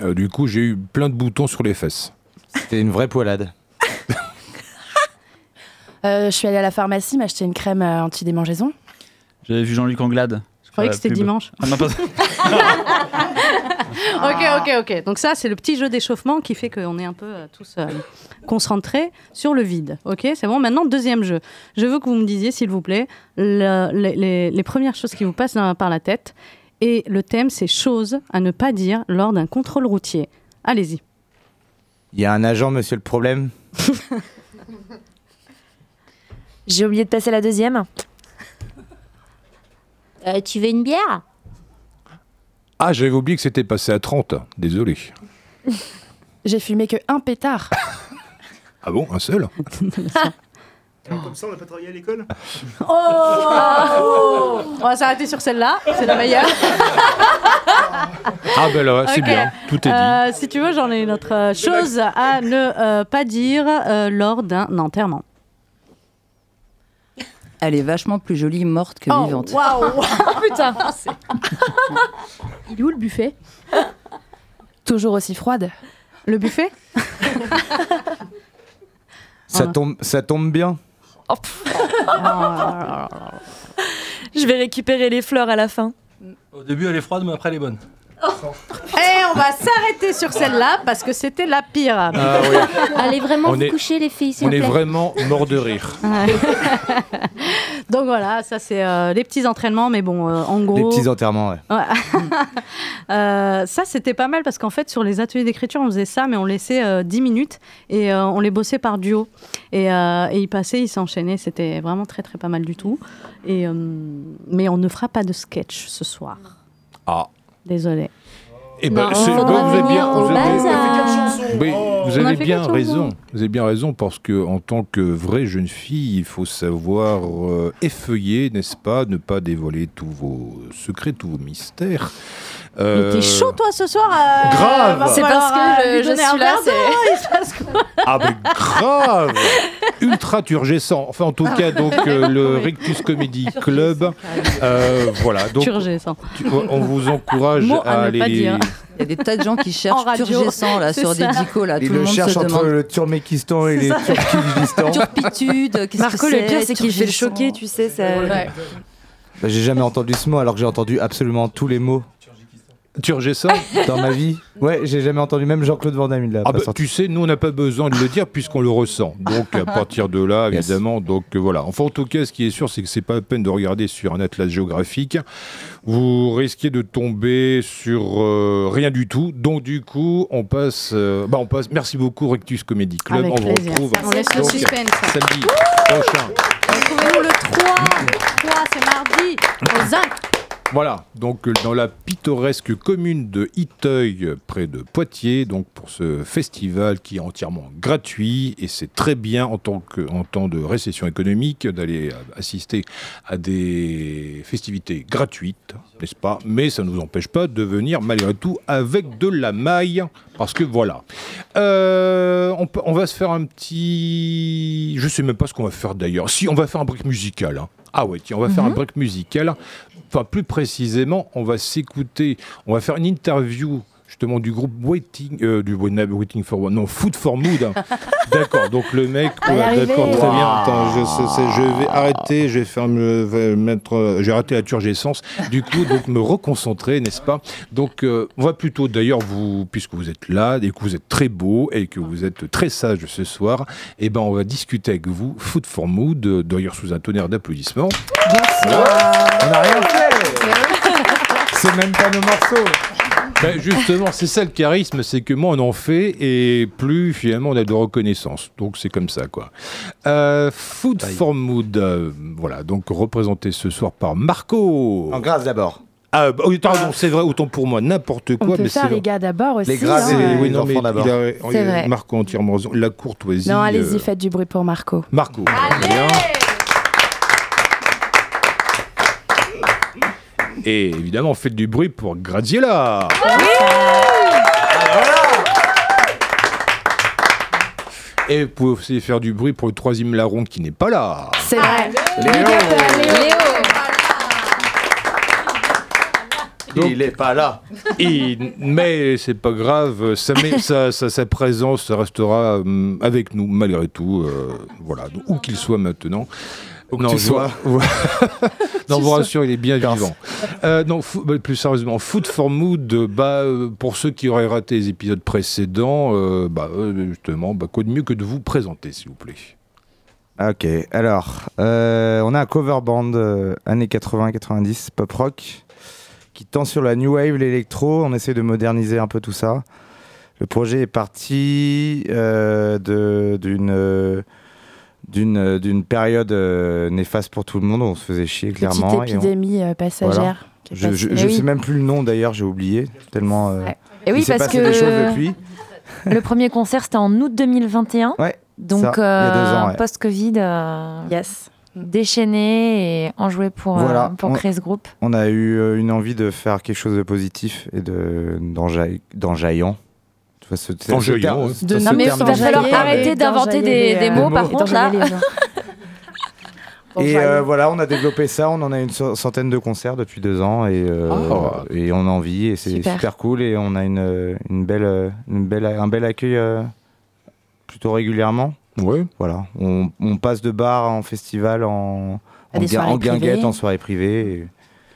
Euh, du coup, j'ai eu plein de boutons sur les fesses. C'était une vraie poilade. Euh, je suis allée à la pharmacie m'acheter une crème euh, anti-démangeaison. J'avais vu Jean-Luc Anglade. Je croyais que c'était dimanche. Ah, non, pas- Ok, ok, ok. Donc ça, c'est le petit jeu d'échauffement qui fait qu'on est un peu euh, tous euh, concentrés sur le vide. Ok, c'est bon. Maintenant, deuxième jeu. Je veux que vous me disiez, s'il vous plaît, le- les, les- les premières choses qui vous passent dans- par la tête. Et le thème, c'est choses à ne pas dire lors d'un contrôle routier. Allez-y. Il y a un agent, monsieur le problème? J'ai oublié de passer la deuxième. Euh, tu veux une bière? Ah, j'avais oublié que c'était passé à 30. Désolé. J'ai fumé que un pétard. Ah bon, un seul? Comme ça, on n'a pas travaillé à l'école Oh On va s'arrêter sur celle-là. C'est la meilleure. Ah ben là, c'est bien. Tout est dit. Euh, si tu veux, j'en ai une autre euh, chose à ne euh, pas dire euh, lors d'un enterrement. Elle est vachement plus jolie morte que Oh, vivante. Waouh Putain Il est où le buffet? Toujours aussi froide. Le buffet? Ça, tombe, ça tombe bien. Je vais récupérer les fleurs à la fin. Au début, elle est froide, mais après, elle est bonne. Et on va s'arrêter sur celle-là parce que c'était la pire. Ah oui. Allez vraiment On vous est- coucher les filles, On vous est vraiment mort de rire. Ouais. Donc voilà, ça c'est euh, les petits entraînements, mais bon, euh, en gros. Les petits enterrements, ouais. Ouais. Euh, ça, c'était pas mal parce qu'en fait, sur les ateliers d'écriture, on faisait ça, mais on laissait euh, 10 minutes et euh, on les bossait par duo. Et, euh, et ils passaient, ils s'enchaînaient. C'était vraiment très, très pas mal du tout. Et, euh, mais on ne fera pas de sketch ce soir. Ah. Désolé. Eh ben, Non, c'est- faudra bon, vous avez bien, vous au avez- bazar. Oui, On vous a avez fait bien chansons. raison. Vous avez bien raison parce que en tant que vraie jeune fille, il faut savoir euh, effeuiller, n'est-ce pas, ne pas dévoiler tous vos secrets, tous vos mystères. Mais Euh, t'es chaud, toi, ce soir euh, Grave. C'est parce que euh, je- je suis là, c'est- Ah mais grave Ultra turgescent. Enfin en tout cas donc euh, le Rictus Comedy Club. euh, voilà donc Turgescent. tu- on vous encourage Mot à à ne pas aller. dire. Il y a des tas de gens qui En cherchent radio, turgescent là c'est sur des ça. dicos là. Le le monde cherche se entre demande. le Turmékistan et les ça. Turkménistan. Turpitude, qu'est-ce Marco, que le pire, c'est qu'il fait le Turgescent. choquer, tu sais. Ça... Bah, j'ai jamais entendu ce mot alors que j'ai entendu absolument tous les mots Turgescent dans ma vie? Ouais, j'ai jamais entendu, même Jean-Claude Van Damme l'a Ah bah, tu sais, nous on n'a pas besoin de le dire puisqu'on le ressent. Donc à partir de là, Yes. évidemment, donc euh, voilà. Enfin en tout cas, ce qui est sûr, c'est que c'est pas la peine de regarder sur un atlas géographique. Vous risquez de tomber sur euh, rien du tout. Donc du coup, on passe, euh, bah on passe. Merci beaucoup Rectus Comedy Club. Avec on vous plaisir. retrouve On laisse le suspense. samedi prochain. Retrouvez-nous le 3. 3, c'est mardi. Au zinc. Voilà, donc euh, dans la pittoresque commune de Iteuil, près de Poitiers, donc pour ce festival qui est entièrement gratuit, et c'est très bien en, tant que, en temps de récession économique d'aller euh, assister à des festivités gratuites, n'est-ce pas? Mais ça ne nous empêche pas de venir malgré tout avec de la maille, parce que voilà. Euh, on, peut- on va se faire un petit... Je sais même pas ce qu'on va faire d'ailleurs. Si, on va faire un break musical. hein. Ah ouais, tiens, on va faire un break musical. Enfin, plus précisément, on va s'écouter, on va faire une interview justement du groupe Waiting, euh, du Waiting for One, non, Food for Mood. hein. d'accord, donc le mec, ouais, d'accord, très bien. Attends, je, sais- sais- je vais arrêter, je vais faire me, vais mettre, euh, j'ai raté la turgescence. Du coup, donc me reconcentrer, n'est-ce pas? Donc, euh, on va plutôt, d'ailleurs, vous, puisque vous êtes là et que vous êtes très beau et que vous êtes très sage ce soir, eh ben, on va discuter avec vous, Food for Mood, euh, d'ailleurs sous un tonnerre d'applaudissements. On n'a rien fait C'est même pas nos morceaux Ben, justement, c'est ça le charisme, c'est que moins on en fait et plus finalement on a de reconnaissance. Donc c'est comme ça quoi. Euh, Food for Mood, euh, voilà, donc représenté ce soir par Marco. En grâce d'abord. Ah, bah, oui, pardon, c'est vrai, autant pour moi, n'importe quoi. On peut mais faire c'est les gars d'abord aussi. Les grâces hein. et Oui, les non, mais enfants d'abord. il a- il C'est a- vrai. Marco entièrement raison. La courtoisie. Non, allez-y, euh, faites du bruit pour Marco. Marco. bien. Et évidemment, faites du bruit pour Graziella. Et vous pouvez aussi faire du bruit pour le troisième larron qui n'est pas là. C'est vrai. Il est pas là. Il- mais c'est pas grave, sa, mais- sa- sa- sa présence restera hum, avec nous malgré tout. euh, voilà, Donc, où qu'il soit maintenant. Où que tu je- sois. ouais. non, vous rassure, il est bien vivant. Euh, non, bah, plus sérieusement, Food for Mood, euh, bah, euh, pour ceux qui auraient raté les épisodes précédents, euh, bah, euh, justement, bah, quoi de mieux que de vous présenter, s'il vous plaît? Ok, alors, euh, on a un cover band euh, années 80-90, pop rock, qui tend sur la new wave, l'électro. On essaie de moderniser un peu tout ça. Le projet est parti euh, de- d'une euh, d'une euh, d'une période euh, néfaste pour tout le monde. On se faisait chier clairement. Petite et on- épidémie euh, passagère. Je, je, Eh oui. sais même plus le nom d'ailleurs, j'ai oublié tellement. euh, Et oui, il s'est parce passé que des choses depuis. le premier concert c'était en août 2021. Ouais. Donc ça, il y a deux ans, euh, ouais. post-Covid, euh, yes. déchaîné et enjoué pour, euh, Voilà. pour On- créer ce groupe. On a eu une envie de faire quelque chose de positif et de d'enjail- d'enjaillant. Vois, ce- ce D'enjaillant, terme- De- non, mais il va falloir arrêter et d'inventer des, euh, mots, par contre là. d'enjailler les gens. Et euh, voilà, on a développé ça, on en a une centaine de concerts depuis deux ans et, euh, Ah. et on a envie et c'est Super. super. cool et on a une, euh, une belle, euh, une belle, un bel accueil euh, plutôt régulièrement. Ouais. Voilà, on, on passe de bar en festival, en, en, ga- en guinguette, privées. en soirée privée. et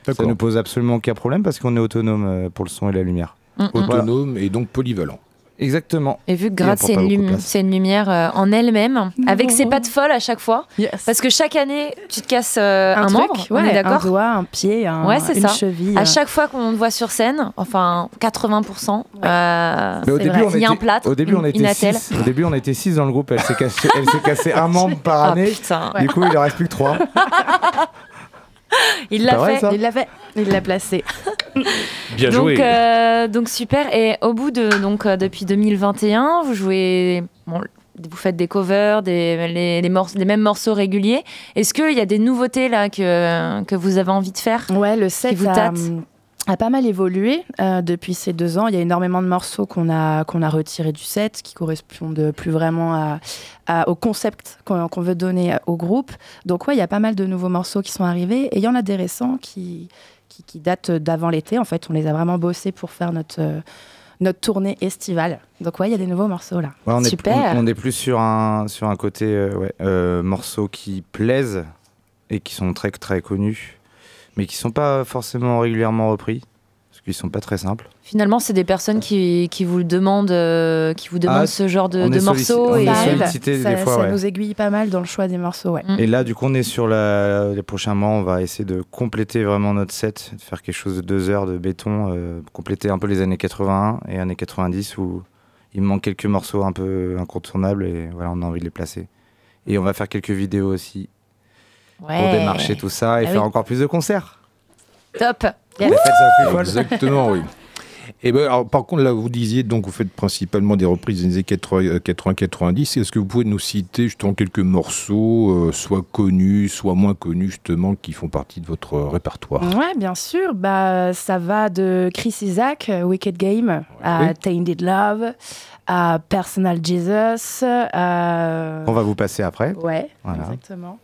ça D'accord. nous pose absolument aucun problème parce qu'on est autonome euh, pour le son et la lumière. Mm, mm. Autonome et donc polyvalent. Exactement. Et vu que prend c'est une, lumi- une lumière euh, en elle-même, avec ses pattes folles à chaque fois. Yes. Parce que chaque année, tu te casses euh, un, un, truc, membre, on ouais, un doigt, un pied, un, Ouais, c'est une ça. cheville. À euh. chaque fois qu'on te voit sur scène, enfin 80%, euh, Mais au c'est début, vrai. on il y a un plâtre, Au début, on était une attelle. six. Au début, on était six dans le groupe. Elle s'est cassée, elle s'est cassée un membre par Ah, année. putain. Du coup, il en reste plus que trois. Il l'a fait. Il l'a fait, il l'a placé. Bien donc, joué. euh, donc super. Et au bout de donc euh, depuis 2021, vous jouez, bon, vous faites des covers, des les, les, morceaux- les mêmes morceaux réguliers. Est-ce qu'il y a des nouveautés là que que vous avez envie de faire Ouais, le set vous a, tâte? A pas mal évolué euh, depuis ces deux ans. Il y a énormément de morceaux qu'on a, qu'on a retirés du set, qui correspondent plus vraiment à, à- au concept qu'on veut donner au groupe. Donc ouais, il y a pas mal de nouveaux morceaux qui sont arrivés. Et il y en a des récents qui, qui, qui datent d'avant l'été. En fait, on les a vraiment bossés pour faire notre, euh, notre tournée estivale. Donc ouais, il y a des nouveaux morceaux là. Ouais, on, est, Super. on, on est plus sur un, sur un côté euh, ouais, euh, morceaux qui plaisent et qui sont très, très connus, mais qui sont pas forcément régulièrement repris, parce qu'ils sont pas très simples. Finalement, c'est des personnes qui, qui vous le demandent, euh, qui vous demandent Ah, ce genre de, on de morceaux. on et... est Ça des fois, ça ouais. nous aiguille pas mal dans le choix des morceaux. Ouais. Mm. Et là, du coup, on est sur la, les prochains mois, on va essayer de compléter vraiment notre set, de faire quelque chose de deux heures de béton, euh, compléter un peu les années 81 et années 90 où il me manque quelques morceaux un peu incontournables et voilà, on a envie de les placer. Et on va faire quelques vidéos aussi pour Ouais. démarcher tout ça et Ah faire oui. encore plus de concerts. Top. Exactement, oui. Et ben, alors, par contre, là, vous disiez, donc, vous faites principalement des reprises des années 80-90. Est-ce que vous pouvez nous citer justement quelques morceaux, euh, soit connus, soit moins connus, justement, qui font partie de votre répertoire? Ouais, bien sûr. Bah, ça va de Chris Isaac, euh, Wicked Game, à Oui. Tainted Love, à Personal Jesus. à- On va vous passer après. Ouais, Voilà. exactement.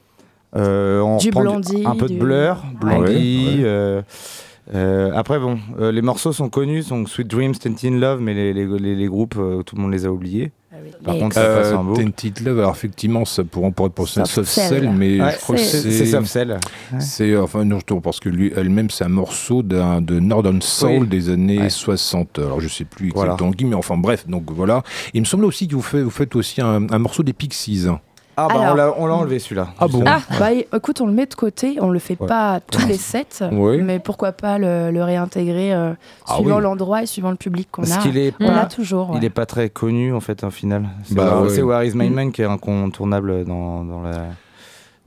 Euh, on Du Blondie, un peu de Blur. Blondie. Ouais, ouais. euh, euh, après, bon, euh, les morceaux sont connus, donc Sweet Dreams, Tentin Love, mais les, les, les- les groupes, euh, tout le monde les a oubliés. Par Les contre, ça passe Euh, un beau. Tented Love, alors effectivement, ça pourrait, on pourrait penser à Soft Soft Cell. Cell, mais Ouais, je crois que c'est- c'est. c'est Soft Cell. Ouais. C'est enfin non, je parce que lui elle-même c'est un morceau d'un de Northern Soul Oui. des années Ouais. 60. Alors je sais plus Voilà. exactement qui, mais enfin bref, donc voilà. Il me semble aussi que vous faites, vous faites aussi un, un morceau des Pixies. Ah bah Alors- on l'a- on l'a enlevé celui-là. Ah bon Ah, bah, écoute, on le met de côté, on le fait Ouais. pas tous les sets, mais pourquoi pas le, le réintégrer euh, Ah suivant oui. l'endroit et suivant le public qu'on Parce a. qu'il est on pas, l'a toujours. Il ouais. est pas très connu en fait en final. C'est Bah ouais. c'est Where is My Mm. Man qui est incontournable dans, dans la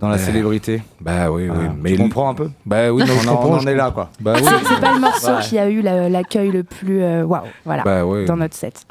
dans la Euh, célébrité. Bah oui, oui. Voilà. Mais Tu comprends un peu? Bah oui, non, on, en, comprends, on en est là quoi. Bah oui. C'est pas le morceau Ouais. qui a eu la- l'accueil le plus euh, waouh, voilà, Bah ouais. dans notre set.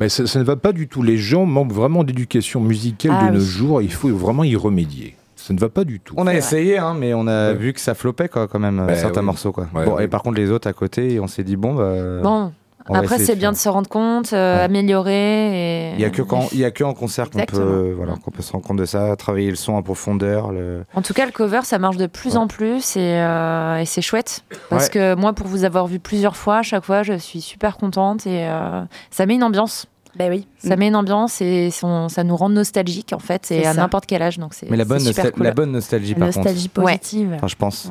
Mais ça, ça ne va pas du tout. Les gens manquent vraiment d'éducation musicale Ah de nos jours. Il faut vraiment y remédier. Ça ne va pas du tout. On a essayé, hein, mais on a vu que ça flopait quoi, quand même, Bah certains oui. morceaux. Quoi. Ouais, bon, ouais. Et par contre, les autres à côté, on s'est dit, bon, bah. Bon, on après c'est bien de se rendre compte, euh, améliorer. Et... Il n'y a, que quand- il y a que en concert qu'on peut, voilà, qu'on peut se rendre compte de ça, travailler le son en profondeur. Le... En tout cas, le cover, ça marche de plus en plus et, euh, et c'est chouette. Parce Ouais. que moi, pour vous avoir vu plusieurs fois, à chaque fois, je suis super contente et euh, ça met une ambiance. Ben oui. Ça met une ambiance et son- ça nous rend nostalgique en fait, et à n'importe quel âge. Donc c'est Mais la bonne, c'est super nostal- cool. la bonne nostalgie, La par nostalgie contre. positive. Enfin, je pense.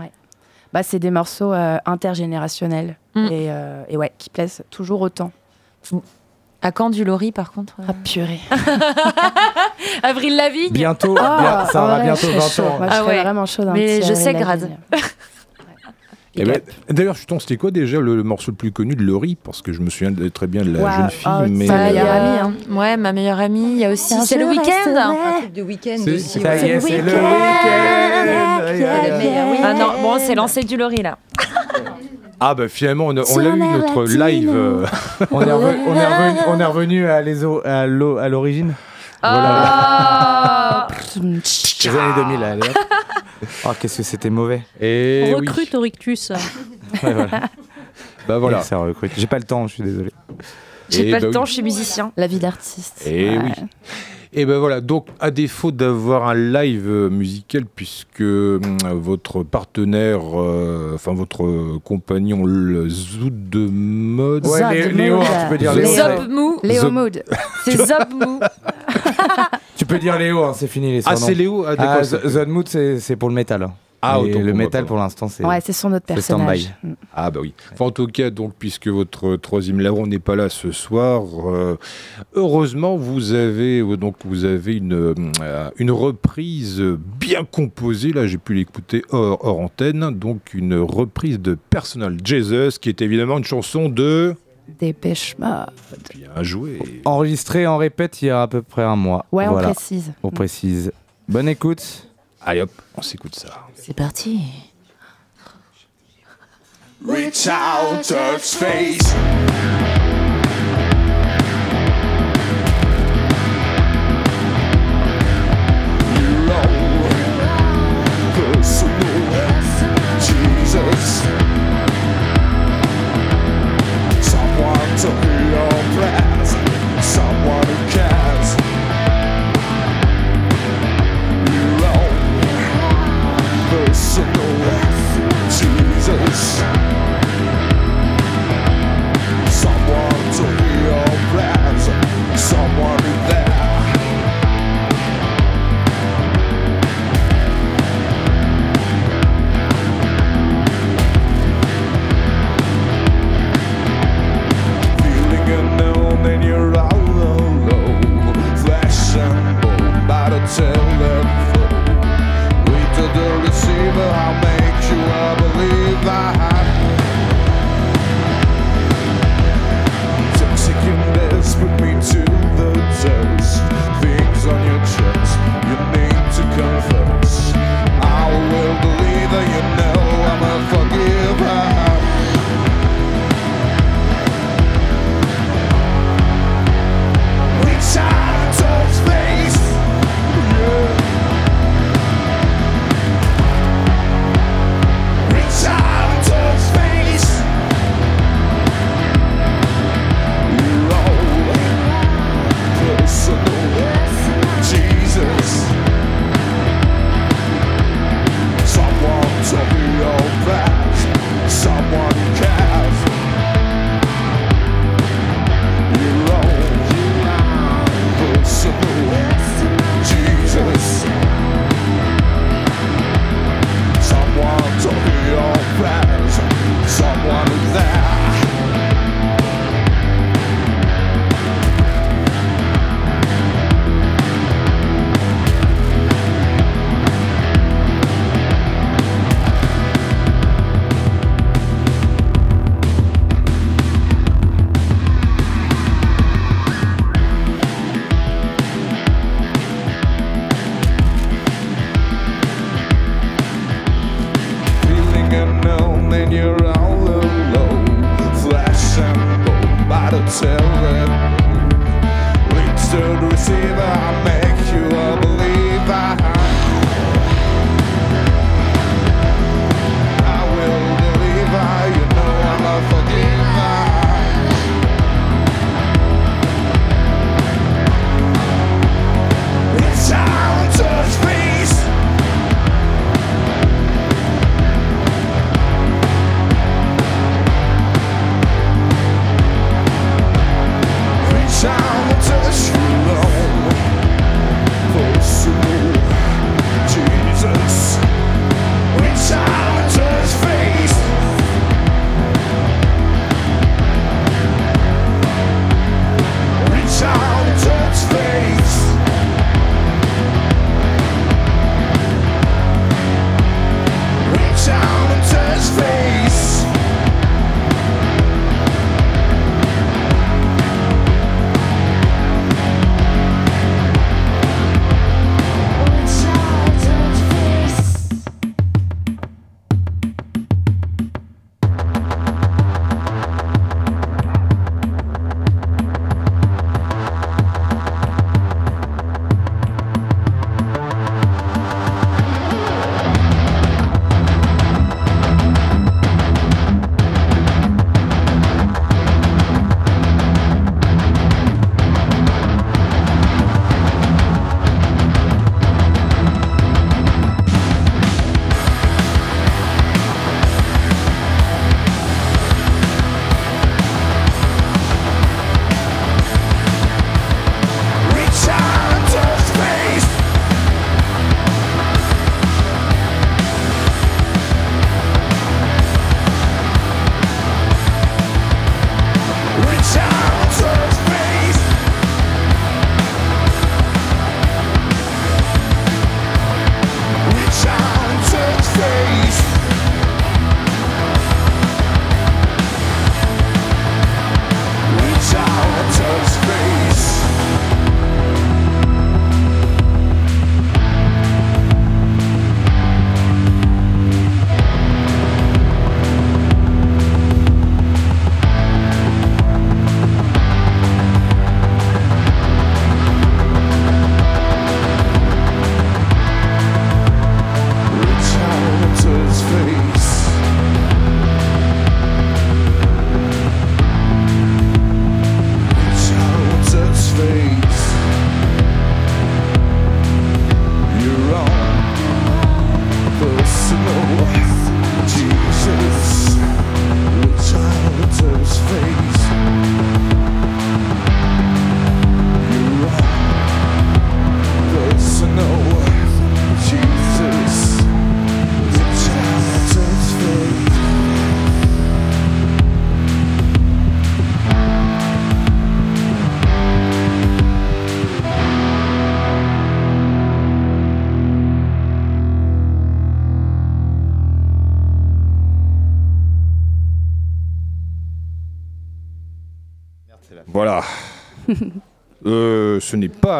Bah, c'est des morceaux euh, intergénérationnels Mm. et, euh, et ouais, qui plaisent toujours autant. À quand du Lori par contre Ah purée. Avril Lavigne Bientôt, Ah, bien- ça aura ouais, bientôt je serais 20 chaud. ans. Moi, je Ah ouais. vraiment chaud Mais je sais grade. Eh ben, D'ailleurs, je c'était quoi déjà le, le morceau le plus connu de Laurie Parce que je me souviens de- très bien de la jeune fille. oh, mais euh, meilleure amie. hein. Ouais, ma meilleure amie. Il y a aussi. C'est le week-end. Un truc de week-end C'est- aussi. c'est- ça y est, ouais. c'est le Ah non, bon, c'est lancé du Lori là. Ah bah finalement, on, a- on Sur l'a eu notre live. euh, on, est revenu, on, est revenu, à l'origine. Ah. Les années 2000, allez hop. Oh, qu'est-ce que c'était mauvais. Et On recrute au rictus. Ouais, voilà. Bah voilà. Ça recrute. J'ai pas le temps, je suis désolé. J'ai Eh pas bah le temps, je suis musicien. La vie d'artiste. Et Ouais. oui. Et ben voilà, donc à défaut d'avoir un live musical, puisque hum, votre partenaire, euh, enfin votre compagnon, le Zout de mode. Ouais, Lé- Léo, hein, tu peux dire Léo. Zop mou. Léo Mood. C'est Zop mou. Tu peux dire Léo, hein, c'est fini les Ah, c'est Léo Ah, d'accord, Ah, c'est- The- The Mood, c'est c'est pour le métal. Ah, Et le métal pour l'instant, c'est. Ouais, c'est son autre personnage. Mm. Ah bah oui. Enfin, en tout cas, donc, puisque votre troisième larron n'est pas là ce soir, euh, heureusement, vous avez euh, donc vous avez une, euh, une reprise bien composée. Là, j'ai pu l'écouter hors, hors antenne. Donc, une reprise de Personal Jesus, qui est évidemment une chanson de. Dépêche Mode. Bien joué. Enregistré en répète il y a à peu près un mois. Ouais, on précise. On précise. Bonne écoute. Allez hop, on s'écoute ça. C'est parti. Reach out, touch space.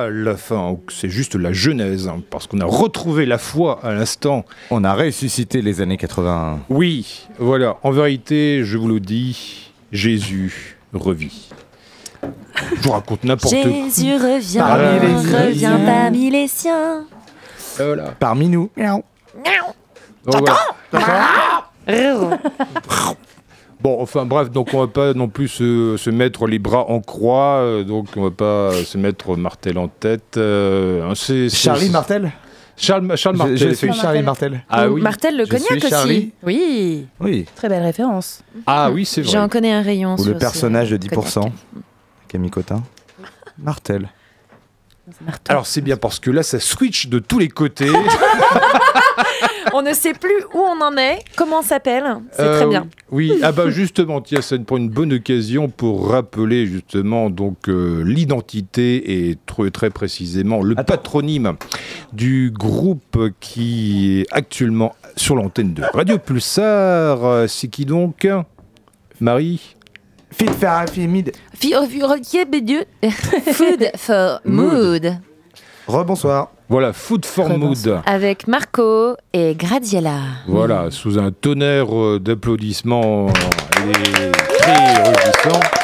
Pas la fin, c'est juste la genèse, hein, parce qu'on a retrouvé la foi à l'instant. On a ressuscité les années 80. Oui, voilà. En vérité, je vous le dis, Jésus revit. Je vous raconte n'importe quoi. Jésus revient, Parmi les revient siens. parmi les siens. Voilà. Parmi nous. Voilà. Bon, enfin bref, donc on va pas non plus se, se mettre les bras en croix, euh, donc on va pas se mettre Martel en tête. euh, hein, c'est- c'est- Charlie Martel Charles, Martel. je suis Charlie Martel. Ah oui. Martel le Je cognac aussi. Charlie. Oui. Oui. Très belle référence. Ah oui, c'est vrai. J'en connais un rayon. Ou sur le ce personnage de cognac. 10%. Camille Cotin. Martel. Alors c'est bien parce que là ça switch de tous les côtés. On ne sait plus où on en est, comment on s'appelle? C'est Euh, très bien. Oui, ah bah justement, tiens, ça nous prend une bonne occasion pour rappeler justement donc euh, l'identité et tr- très précisément le patronyme du groupe qui est actuellement sur l'antenne de Radio Pulsar. Euh, C'est qui donc? Marie? Fit Mid. Food for mood. Rebonsoir. Voilà, Food for Mood. Avec Marco et Gradiela. Voilà, sous un tonnerre euh, d'applaudissements et très réjouissants.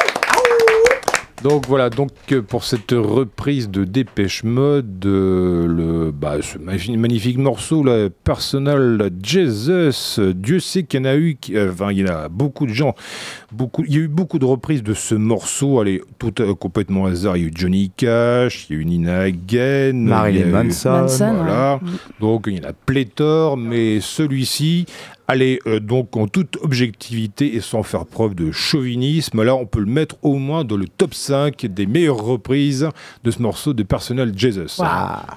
Donc voilà, donc euh, pour cette reprise de Dépêche Mode, euh, le, bah, ce magnifique morceau, là, Personal Jesus, Dieu sait qu'il y en a eu, qui- euh, enfin il y en a beaucoup de gens, beaucoup, il y a eu beaucoup de reprises de ce morceau, allez, tout euh, complètement hasard, il y a eu Johnny Cash, il y a eu Nina Hagen, Marilyn Manson. Manson, voilà, ouais. donc il y en a pléthore, mais celui-ci, allez, euh, donc en toute objectivité et sans faire preuve de chauvinisme, là on peut le mettre au moins dans le top 5 des meilleures reprises de ce morceau de Personal Jesus.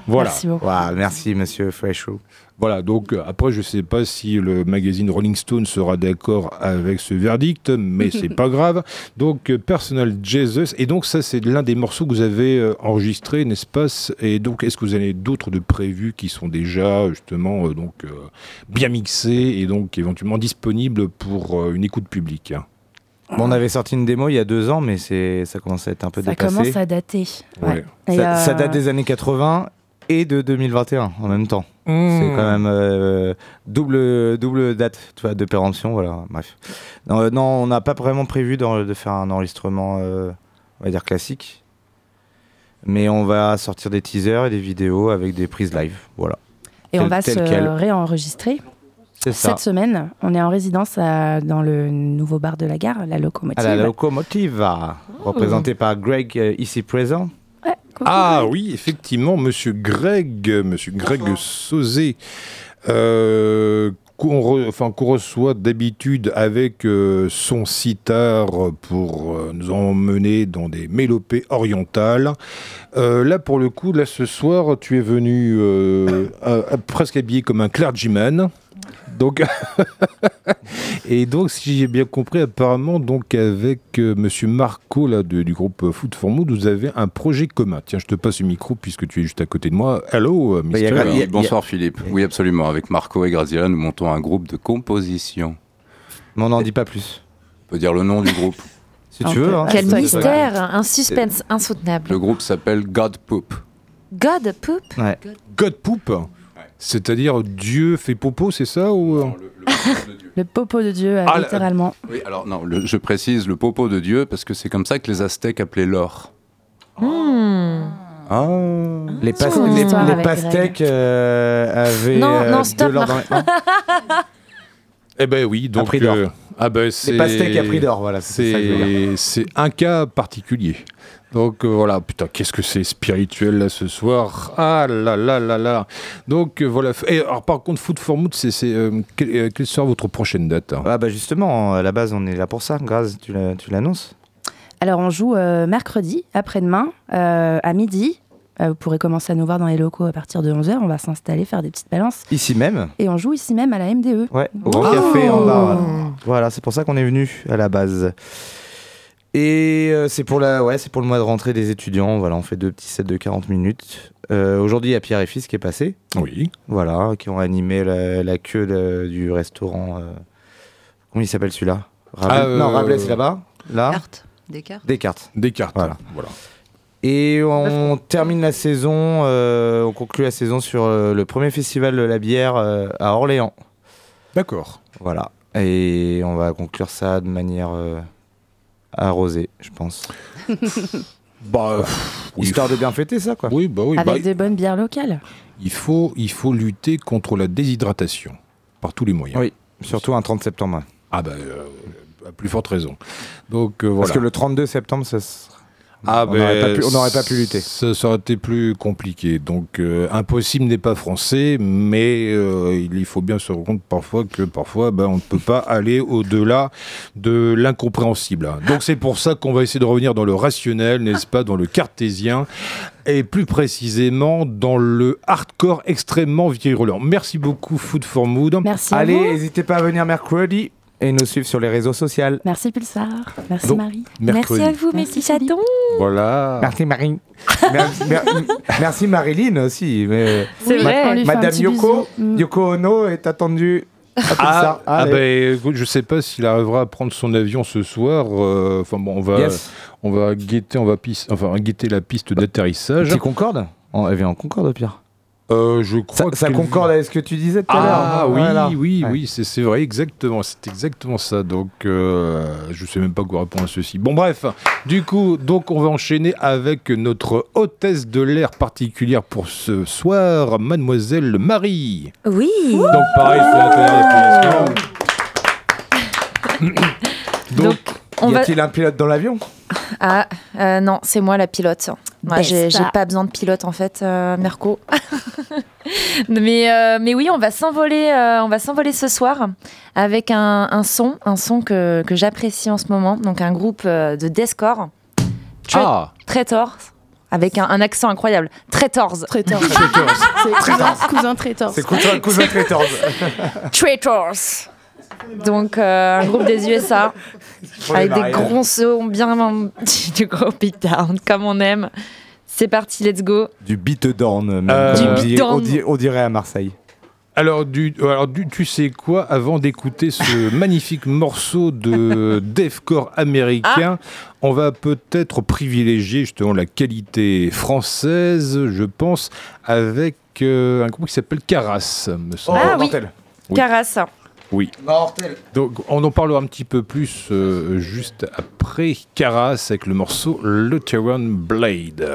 Voilà. Waouh, merci, monsieur Freshou. Voilà, donc euh, après, je sais pas si le magazine Rolling Stone sera d'accord avec ce verdict, mais c'est pas grave. Donc, euh, Personal Jesus, et donc ça, c'est l'un des morceaux que vous avez euh, enregistré, n'est-ce pas? Et donc, est-ce que vous avez d'autres de prévus qui sont déjà justement euh, donc euh, bien mixés et donc éventuellement disponibles pour euh, une écoute publique? Bon, on avait sorti une démo il y a deux ans, mais c'est ça commence à être un peu Ça dépassé. commence à dater. Ouais. Ça, euh, ça date des années 80 et de 2021 en même temps. Mmh. C'est quand même euh, double, double date tu vois, de péremption. Voilà, bref. Non, euh, non, on n'a pas vraiment prévu de faire un enregistrement, euh, on va dire classique. Mais on va sortir des teasers et des vidéos avec des prises live. Voilà. Et on va se quel. réenregistrer. Ça. Cette semaine, on est en résidence à- dans le nouveau bar de la gare, la locomotive. À la locomotive, représentée par Greg euh, ici présent. Ah oui, effectivement, Monsieur Greg, Monsieur Greg Sauzé, euh, qu'on re- enfin, qu'on reçoit d'habitude avec euh, son sitar pour euh, nous emmener dans des mélopées orientales. Euh, là, pour le coup, là ce soir, tu es venu à- à- presque habillé comme un clergyman. Donc, et donc, si j'ai bien compris, apparemment, donc avec euh, Monsieur Marco là, de- du groupe Food for Mood, vous avez un projet commun. Tiens, je te passe le micro puisque tu es juste à côté de moi. Hello, euh, Mister? Oui, bonsoir Philippe. Oui, absolument. Avec Marco et Graziella, nous montons un groupe de composition. Mais on n'en dit pas plus. On peut dire le nom du groupe. Si tu veux. hein. Quel mystère, un suspense insoutenable. Le groupe s'appelle God Poop. God poop? Ouais. God Poop? C'est-à-dire Dieu fait popo, c'est ça ou... euh? Le popo de Dieu, euh, Ah, la- littéralement. Oui, alors non, le- je précise le popo de Dieu parce que c'est comme ça que les Aztèques appelaient l'or. Hmm. Ah. Les, pas- les- les avec pastèques euh, avaient Non, euh, non, de stop, l'or dans les- Eh ben oui, donc prix euh, ah ben c'est pastèques à prix d'or, voilà, c'est un cas particulier. Donc euh, voilà, putain, qu'est-ce que c'est spirituel là ce soir? Ah là là là là. Donc euh, voilà. Et alors par contre, Food for Mood, c'est c'est, euh, quelle, euh, quelle sera votre prochaine date hein? Ah bah justement, à la base, on est là pour ça. Graz, tu la- tu l'annonces? Alors, on joue euh, mercredi, après-demain, euh, à midi. Euh, vous pourrez commencer à nous voir dans les locaux à partir de 11h. On va s'installer, faire des petites balances. Ici même? Et on joue ici même à la MDE. Ouais, au Grand Café en bas. Voilà, Voilà, c'est pour ça qu'on est venu à la base. Et euh, c'est pour, la, ouais, c'est pour le mois de rentrée des étudiants. Voilà, on fait deux petits sets de 40 minutes. Euh, Aujourd'hui, il y a Pierre et Fils qui est passé. Oui. Voilà, qui ont animé la, la queue de- du restaurant. euh, comment il s'appelle celui-là? Rabelais- Ah, euh, Non, Rabelais, c'est là-bas. Là? Cartes. Descartes. Descartes. Descartes. Voilà. voilà. Et on termine la saison, euh, on conclut la saison sur euh, le premier festival de la bière euh, à Orléans. D'accord. Voilà. Et on va conclure ça de manière euh, arrosée, je pense. Bah, euh, oui, Histoire de bien fêter ça, quoi. Oui, bah oui. Avec bah, des bonnes bières locales. il faut il faut lutter contre la déshydratation par tous les moyens. Oui, surtout un 30 septembre. Ah bah euh, à plus forte raison. Donc euh, Parce voilà. que le 32 septembre, ça sera- Ah, on n'aurait ben, pas, pu- on n'aurait pas pu lutter. Ça, ça aurait été plus compliqué. Donc, euh, impossible n'est pas français, mais euh, il faut bien se rendre compte parfois que parfois, ben, on ne peut pas aller au-delà de l'incompréhensible. Donc, c'est pour ça qu'on va essayer de revenir dans le rationnel, n'est-ce pas, dans le cartésien, et plus précisément dans le hardcore extrêmement virulent. Merci beaucoup, Food for Mood. Merci Allez, à vous. n'hésitez pas à venir mercredi et nous suivre sur les réseaux sociaux. Merci Pulsar. Merci Donc, Marie. mercredi. Merci à vous, mes petits chatons. Voilà. Merci Marie. merci, mer- merci Marilyn aussi. mais- C'est vrai. Madame Yoko. Mm. Yoko Ono est attendue. Ah, ah ben, écoute, je sais pas s'il arrivera à prendre son avion ce soir. euh, Enfin bon, on va, Yes. on va guetter, on va pis- enfin guetter la piste d'atterrissage. Petit Concorde On- Elle vient en Concorde, au pire. Euh, je crois ça, ça qu'elle- concorde avec ce que tu disais tout à l'heure. Ah oui, Voilà. oui, Ouais. oui, c'est vrai, exactement. C'est exactement ça. Donc, euh, je sais même pas quoi répondre à ceci. Bon, bref. Du coup, donc, on va enchaîner avec notre hôtesse de l'air particulière pour ce soir, Mademoiselle Marie. Oui. Donc, pareil, c'est la première applaudissements. Donc, on y va- a-t-il un pilote dans l'avion? Ah, euh, non, c'est moi la pilote. Moi, j'ai pas besoin de pilote en fait, euh, Merco. mais, euh, mais oui, on va s'envoler, euh, on va s'envoler ce soir avec un, un son, un son que, que j'apprécie en ce moment. Donc un groupe de deathcore, Tra- Ah. Traitors, avec un, un accent incroyable. Traitors. Traitors. C'est cousin, cousin Traitors. C'est cousin, cousin Traitors. Traitors. Donc euh, un groupe des USA avec des gros sons bien du gros beatdown comme on aime. C'est parti, let's go. Du beatdown, même. Euh, Du beatdown. on, dit- on dirait à Marseille. Alors, du, alors du, tu sais quoi Avant d'écouter ce magnifique morceau de deathcore américain, on va peut-être privilégier justement la qualité française, je pense, avec euh, un groupe qui s'appelle Caras, me semble. ah oui, Oui. Caras. Oui. Donc, on en parlera un petit peu plus euh, juste après Caras avec le morceau Lutheran Blade.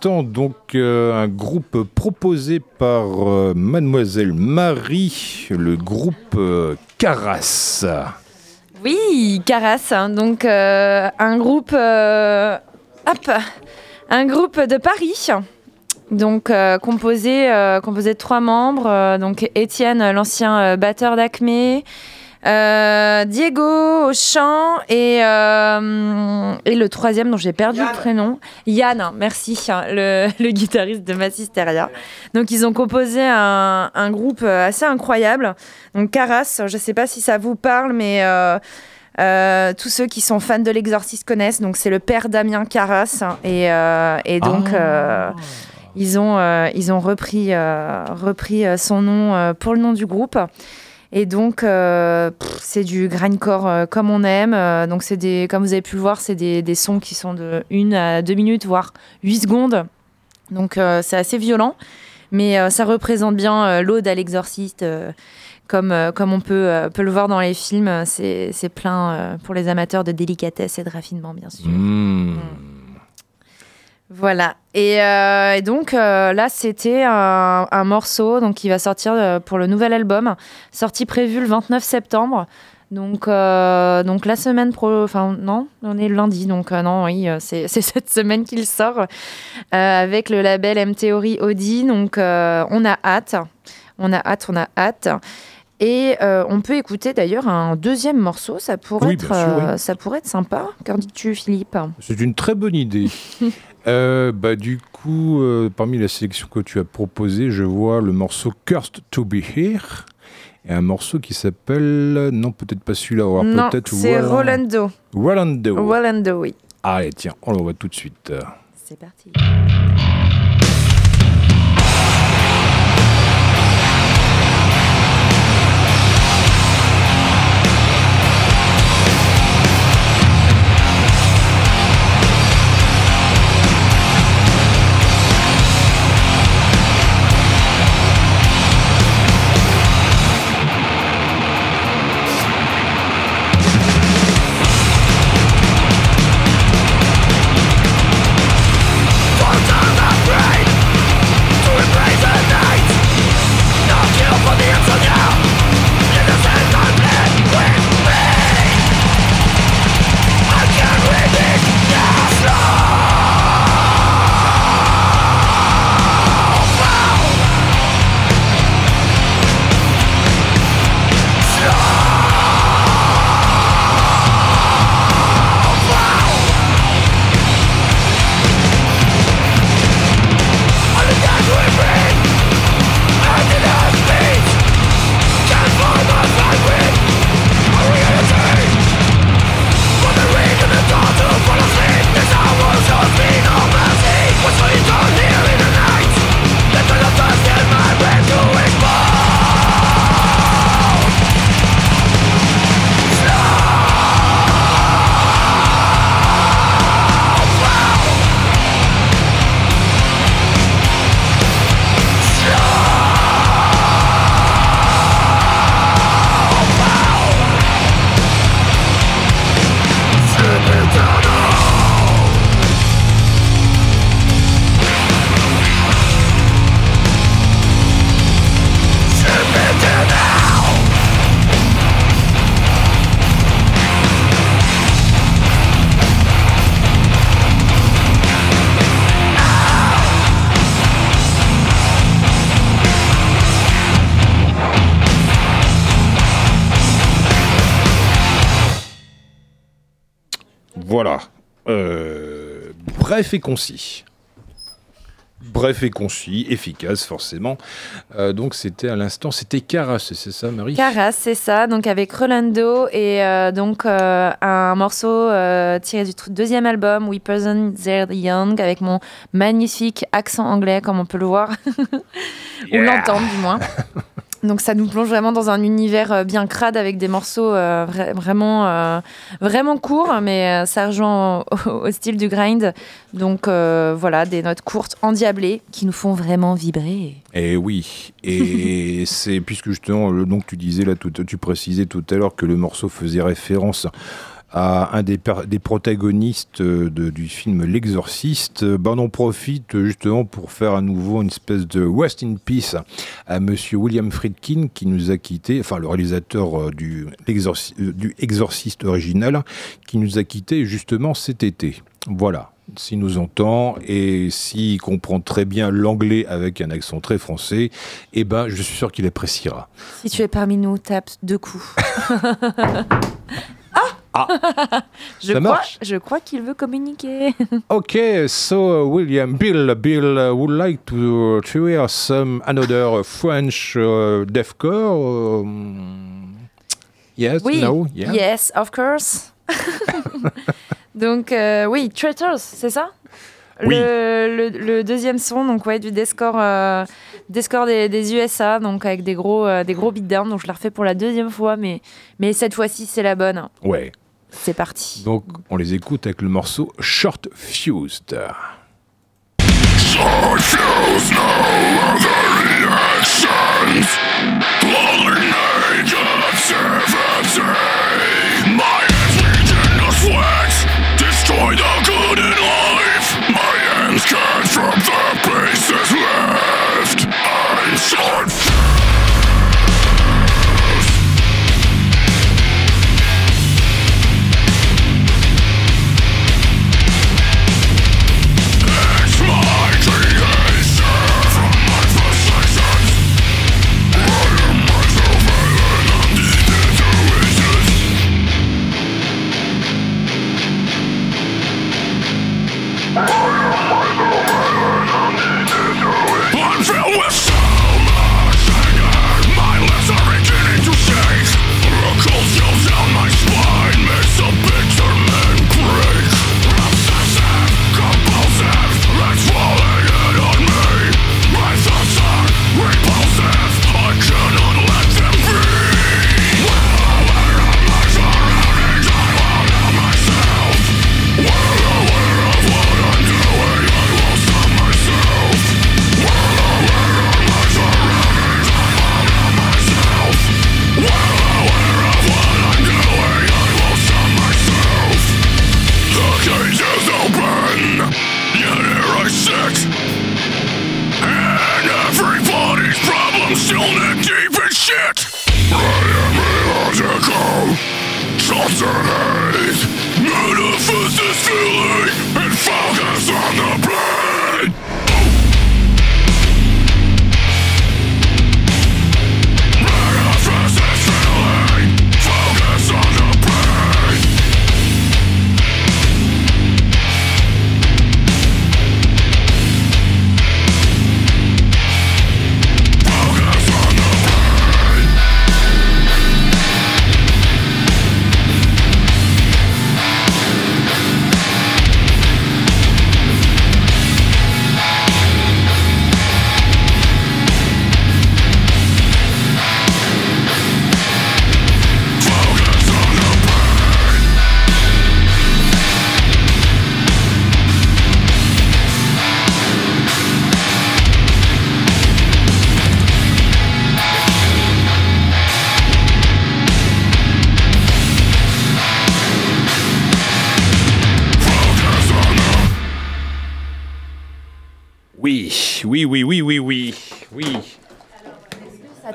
Donc, euh, un groupe proposé par euh, Mademoiselle Marie, le groupe euh, Caras. Oui, Caras. hein. Donc un groupe, un groupe de Paris. Donc composé, composé de trois membres. donc Étienne, l'ancien batteur d'Acme. Euh, Diego au chant et, euh, et le troisième dont j'ai perdu le prénom, Yann, merci, hein, le, le guitariste de Massisteria. Donc ils ont composé un, un groupe euh, assez incroyable. Donc Caras, je ne sais pas si ça vous parle, mais euh, euh, tous ceux qui sont fans de l'Exorciste connaissent. Donc c'est le père Damien Caras hein, et, euh, et donc euh, ils ont euh, ils ont repris euh, repris son nom euh, pour le nom du groupe. Et donc, euh, c'est du grindcore euh, comme on aime. Euh, donc, c'est des, comme vous avez pu le voir, c'est des, des sons qui sont de 1 à 2 minutes, voire 8 secondes. Donc, c'est assez violent. Mais ça représente bien l'ode à l'exorciste. comme, comme on peut, peut le voir dans les films, c'est c'est plein pour les amateurs de délicatesse et de raffinement, bien sûr. Mmh. Voilà. Et, euh, et donc euh, là, c'était un, un morceau donc, qui va sortir euh, pour le nouvel album, sorti prévu le 29 septembre. Donc, euh, donc la semaine pro, enfin non, on est lundi, donc euh, non, oui, c'est cette semaine qu'il sort euh, avec le label M Theory Audi. Donc on a hâte, on a hâte, on a hâte. Et on peut écouter d'ailleurs un deuxième morceau, ça pourrait, Oui, être, bien sûr, oui. ça pourrait être sympa. Qu'en dis-tu, Philippe? C'est une très bonne idée. Euh, bah, du coup, euh, parmi la sélection que tu as proposée, je vois le morceau Cursed to be Here. Et un morceau qui s'appelle. Non, peut-être pas celui-là. alors Non, peut-être c'est Roland- Rolando. Rolando. Rolando, oui. Allez, tiens, on le voit tout de suite. C'est parti. Bref et concis. Bref et concis, efficace forcément. Euh, donc c'était à l'instant, c'était Caras, c'est ça Marie? Caras, c'est ça, donc avec Rolando et euh, donc euh, un morceau euh, tiré du deuxième album We Present They're Young avec mon magnifique accent anglais comme on peut le voir ou Yeah. l'entendre du moins. Donc ça nous plonge vraiment dans un univers euh, bien crade avec des morceaux euh, vra- vraiment euh, vraiment courts, mais ça rejoint au, au style du grind. Donc euh, voilà, des notes courtes endiablées qui nous font vraiment vibrer. Eh oui, et c'est puisque justement, que tu disais là, tout, tu précisais tout à l'heure que le morceau faisait référence à un des, protagonistes euh, de- du film L'Exorciste, euh, ben on en profite euh, justement pour faire à nouveau une espèce de West in Peace à Monsieur William Friedkin qui nous a quitté, enfin le réalisateur du, Exorciste original, qui nous a quitté justement cet été. Voilà. S'il nous entend et s'il comprend très bien l'anglais avec un accent très français, eh ben, je suis sûr qu'il appréciera. Si tu es parmi nous, tape deux coups. Ah je, Ça crois, marche je crois qu'il veut communiquer. Okay, so uh, William, Bill, Bill uh, would like to, to hear some another French uh, deathcore. Um, yes, Oui, no, yeah. yes, of course. donc, euh, oui, Traitors, c'est ça? Oui. Le, le- le deuxième son, donc ouais, du Deathcore, euh, Deathcore des, des USA, donc avec des gros, euh, des gros beatdowns. Donc je la refais pour la deuxième fois, mais, mais cette fois-ci c'est la bonne. Ouais. C'est parti. Donc, on les écoute avec le morceau Short Fused. Short fuse, no other reactions. Lonely night observancy. My in the sweat. Destroy the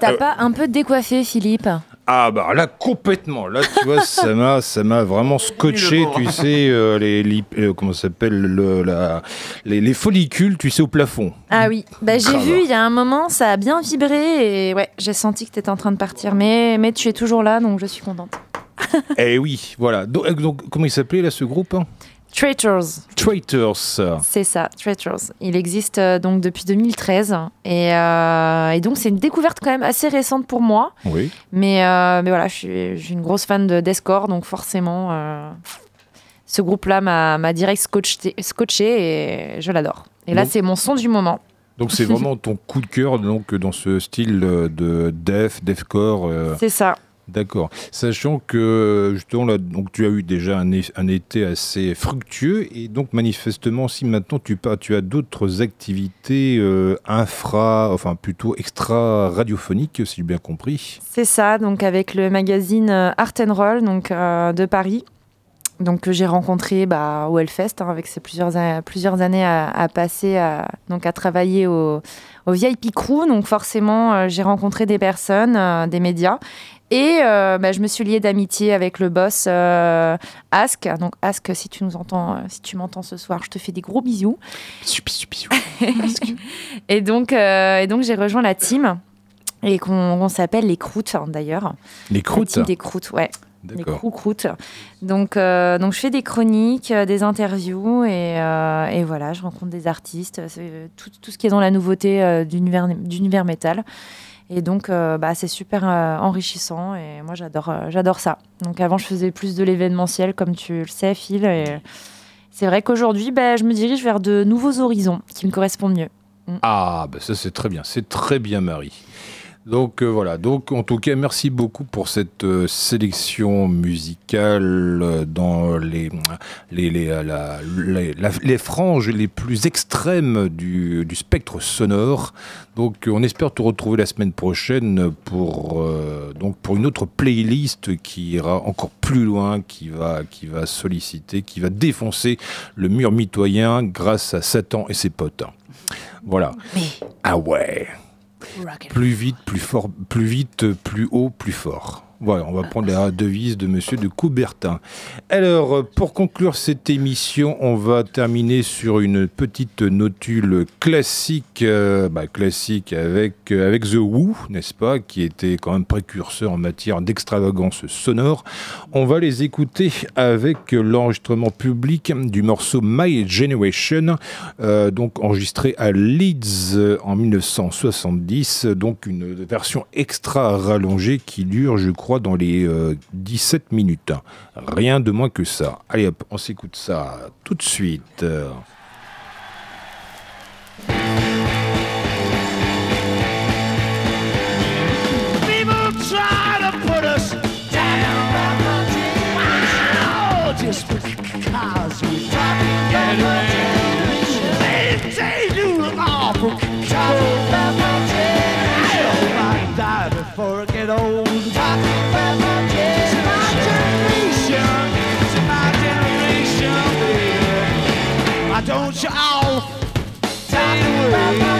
t'a Euh. pas un peu décoiffé, Philippe? Ah bah là complètement, là tu vois ça m'a ça m'a vraiment scotché, tu sais euh, les, les- euh, comment ça s'appelle le la les, les follicules, tu sais au plafond. Ah oui, bah, j'ai vu il y a un moment, ça a bien vibré et ouais, j'ai senti que tu étais en train de partir. Mais, mais tu es toujours là, donc je suis contente. Eh oui, voilà. Donc, euh, donc, comment il s'appelait là ce groupe hein? Traitors. Traitors. C'est ça, Traitors. Il existe euh, donc depuis 2013 et, euh, et donc c'est une découverte quand même assez récente pour moi. Oui. Mais, euh, mais voilà, je suis, je suis une grosse fan de Deathcore, donc forcément, ce groupe-là m'a direct scotché, scotché et je l'adore. Et là, c'est mon son du moment. Donc c'est vraiment ton coup de cœur donc dans ce style de death, deathcore. euh, C'est ça. D'accord. Sachant que justement donc tu as eu déjà un, été assez fructueux et donc manifestement si maintenant tu pas tu as d'autres activités euh, infra, enfin plutôt extra radiophoniques si j'ai bien compris. C'est ça, donc avec le magazine euh, Art and Roll donc, euh, de Paris. Donc, que j'ai rencontré bah, au Hellfest, hein, avec ses plusieurs, plusieurs années à, à passer, à, donc à travailler au, au VIP Crew. Donc, forcément, euh, j'ai rencontré des personnes, euh, des médias. Et euh, bah, je me suis liée d'amitié avec le boss Ask. Donc, Ask, si tu nous entends, si tu m'entends ce soir, je te fais des gros bisous. et donc, et donc j'ai rejoint la team et qu'on s'appelle les Croûtes hein, d'ailleurs. Les La Croûtes team des Croûtes, ouais. Crou Croûtes. Donc, euh, donc je fais des chroniques, euh, des interviews et, euh, et voilà, je rencontre des artistes, tout, tout ce qui est dans la nouveauté d'univers d'univers métal. Et donc, euh, bah, c'est super euh, enrichissant et moi, j'adore euh, j'adore ça. Donc, avant, je faisais plus de l'événementiel, comme tu le sais, Phil. Et c'est vrai qu'aujourd'hui, bah, je me dirige vers de nouveaux horizons qui me correspondent mieux. Ah bah ça c'est très bien, c'est très bien Marie. Donc euh, voilà, donc en tout cas merci beaucoup pour cette euh, sélection musicale euh, dans les, les, les, la- les, la- les franges les plus extrêmes du, du spectre sonore. Donc on espère te retrouver la semaine prochaine pour, donc pour une autre playlist qui ira encore plus loin, qui va, qui va solliciter, qui va défoncer le mur mitoyen grâce à Satan et ses potes. Voilà. Ah ouais. Plus vite, plus fort, plus vite, plus haut, plus fort. On va prendre la devise de Monsieur de Coubertin. Alors, pour conclure cette émission, on va terminer sur une petite notule classique, euh, bah, classique avec, euh, avec The Who, n'est-ce pas, qui était quand même précurseur en matière d'extravagance sonore. On va les écouter avec l'enregistrement public du morceau My Generation, euh, donc enregistré à Leeds en 1970, donc une version extra rallongée qui dure, je crois, dans les euh, 17 minutes. Rien de moins que ça. Allez hop, on s'écoute ça tout de suite. Talk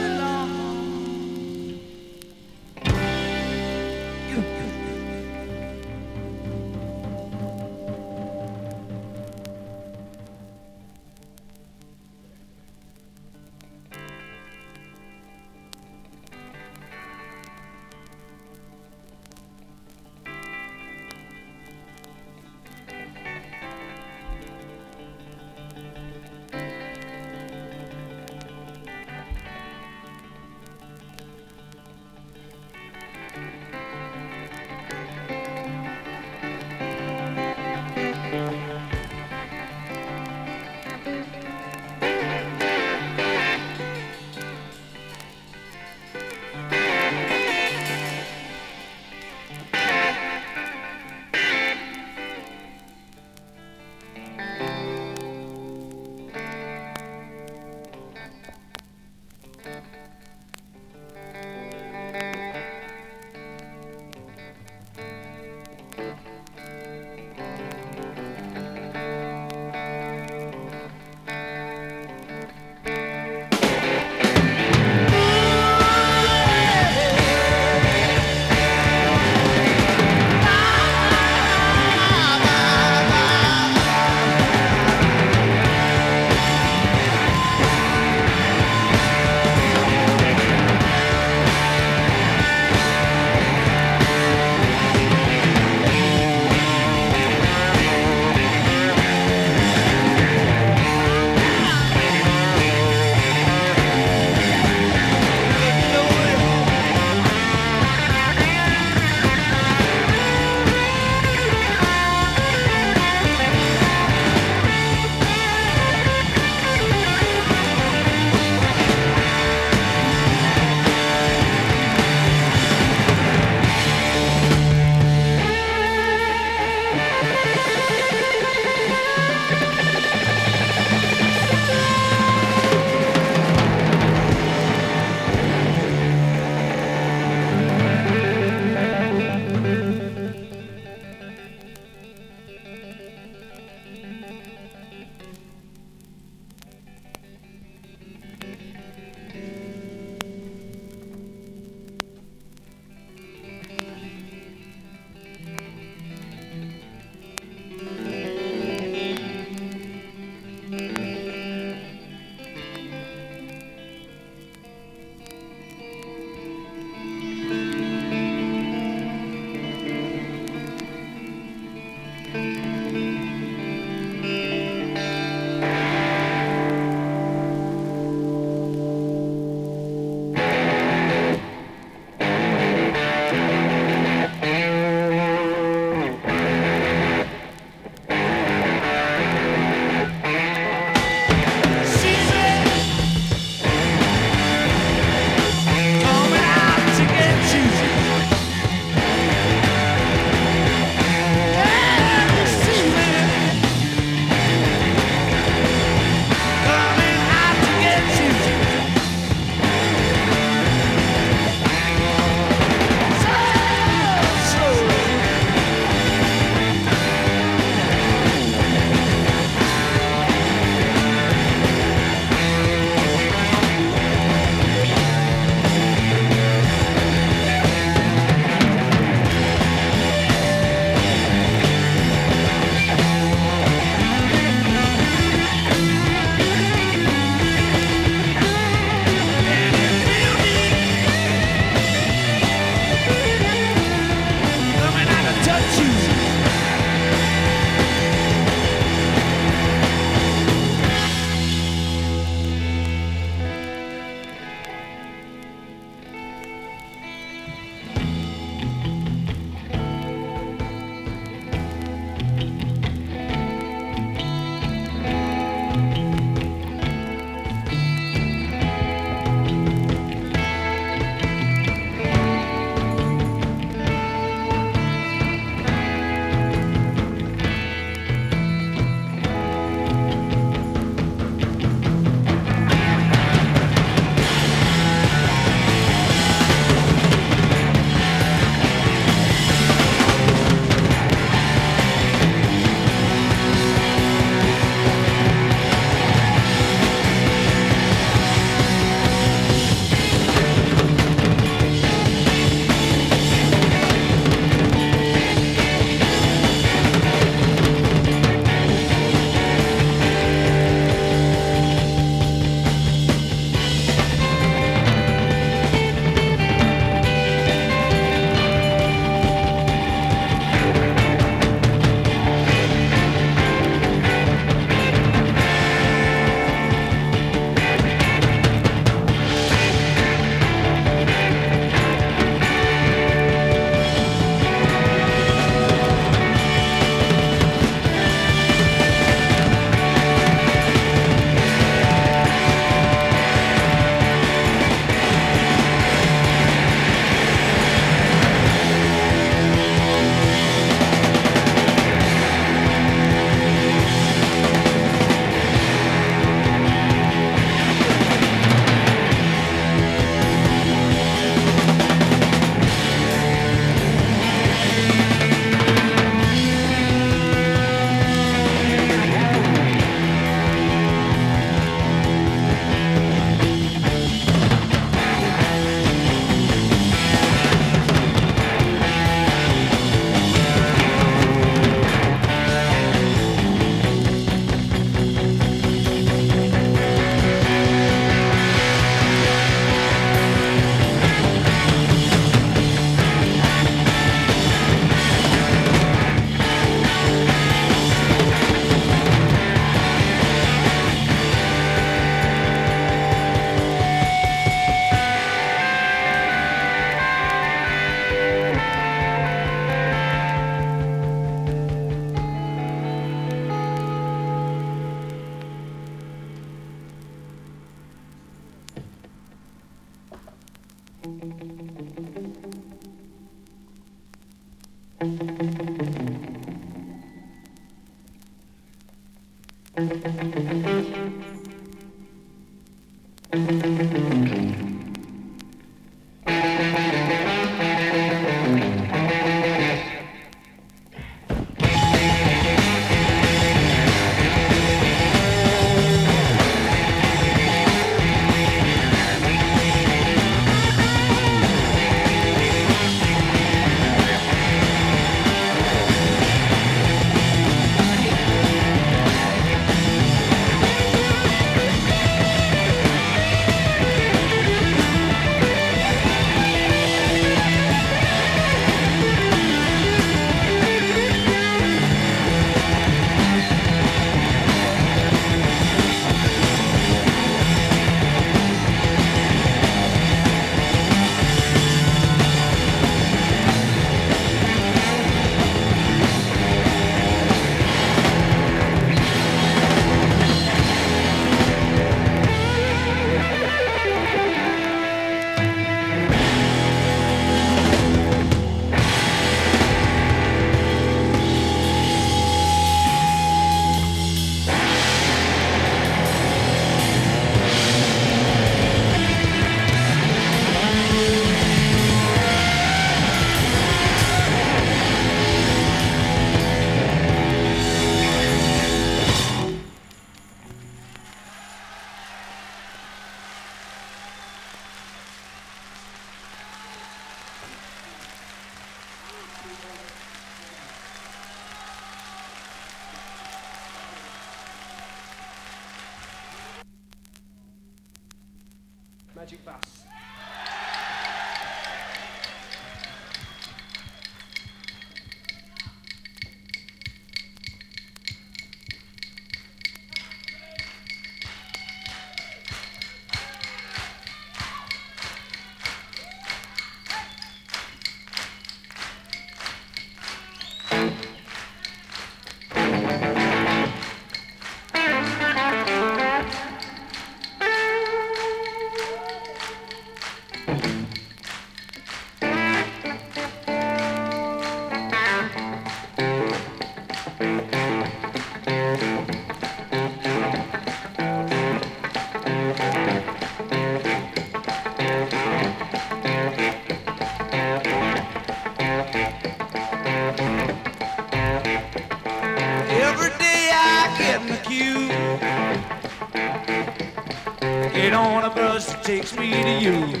takes me to you.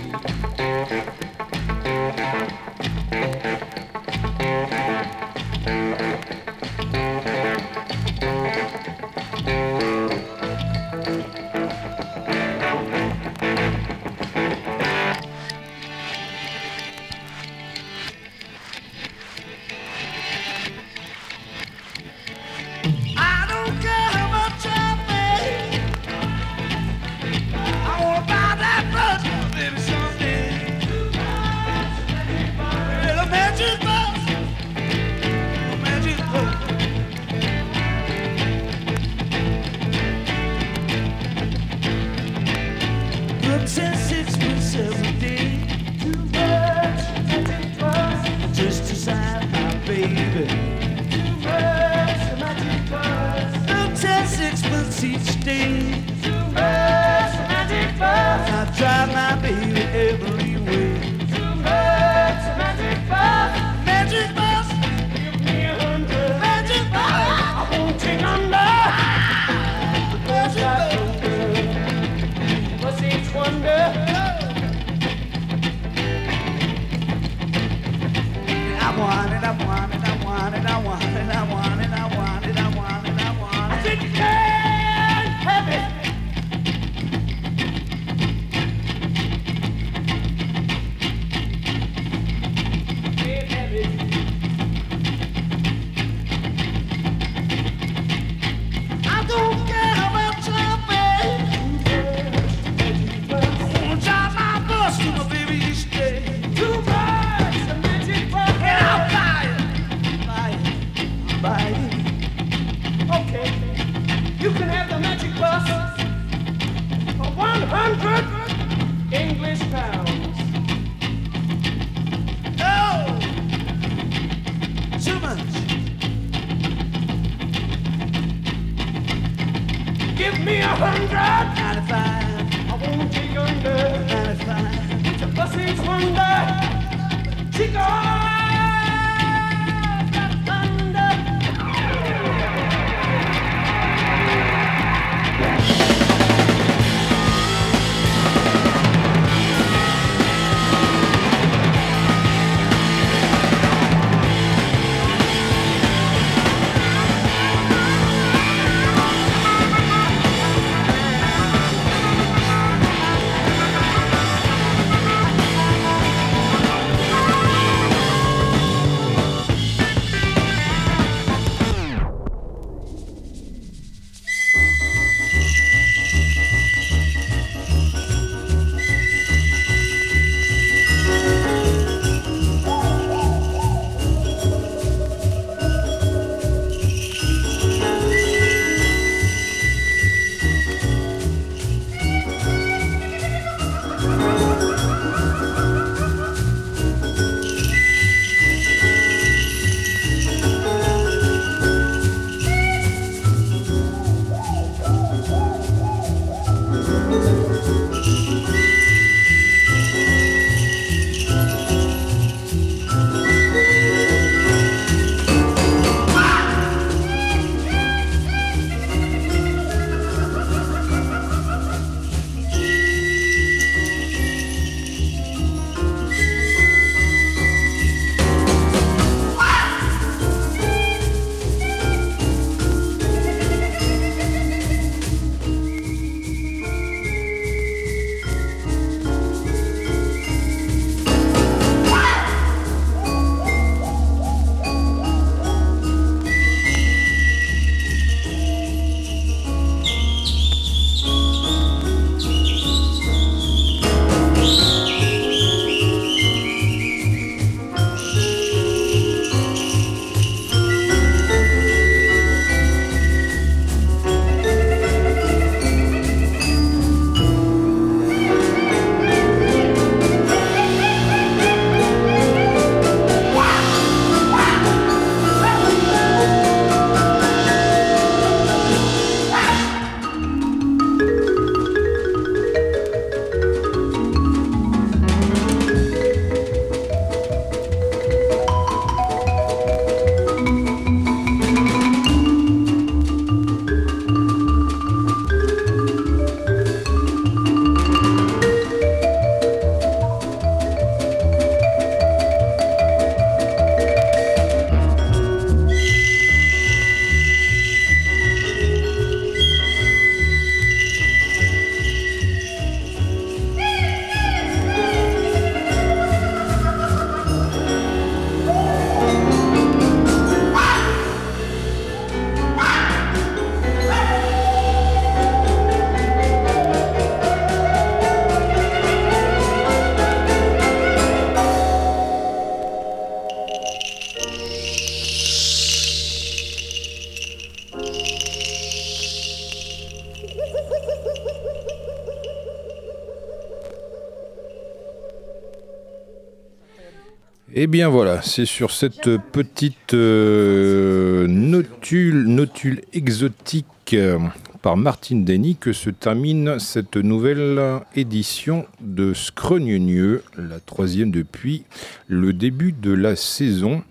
Eh bien voilà, c'est sur cette petite euh, notule, exotique euh, par Martine Denny que se termine cette nouvelle édition de Scrogneux, la troisième depuis le début de la saison.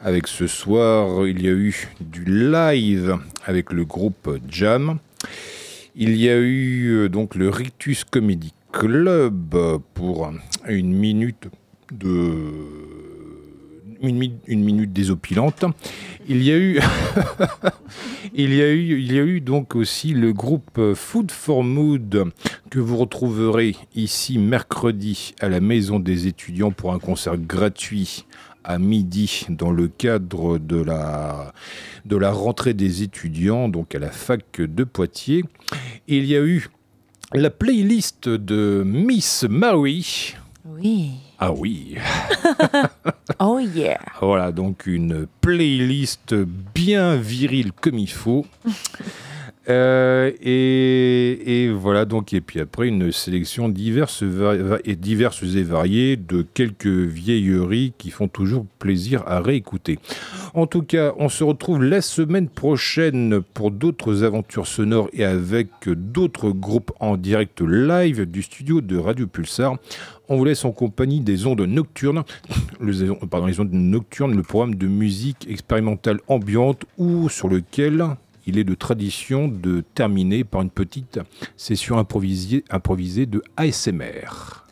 Avec ce soir, il y a eu du live avec le groupe Jam. Il y a eu euh, donc le Rictus Comedy Club pour une minute de une, mi- une minute désopilante. Il y a eu, il y a eu, il y a eu donc aussi le groupe Food for Mood que vous retrouverez ici mercredi à la Maison des étudiants pour un concert gratuit à midi dans le cadre de la, de la rentrée des étudiants, donc à la fac de Poitiers. Il y a eu la playlist de Miss Maui. Oui. Ah oui. Oh yeah. Voilà, donc une playlist bien virile comme il faut. Euh, et, voilà donc et puis après une sélection va- et diverses et variées de quelques vieilleries qui font toujours plaisir à réécouter. En tout cas, on se retrouve la semaine prochaine pour d'autres aventures sonores et avec d'autres groupes en direct live du studio de Radio Pulsar. On vous laisse en compagnie des ondes nocturnes, pardon, les ondes nocturnes, le programme de musique expérimentale ambiante ou sur lequel il est de tradition de terminer par une petite session improvisée, improvisée de ASMR.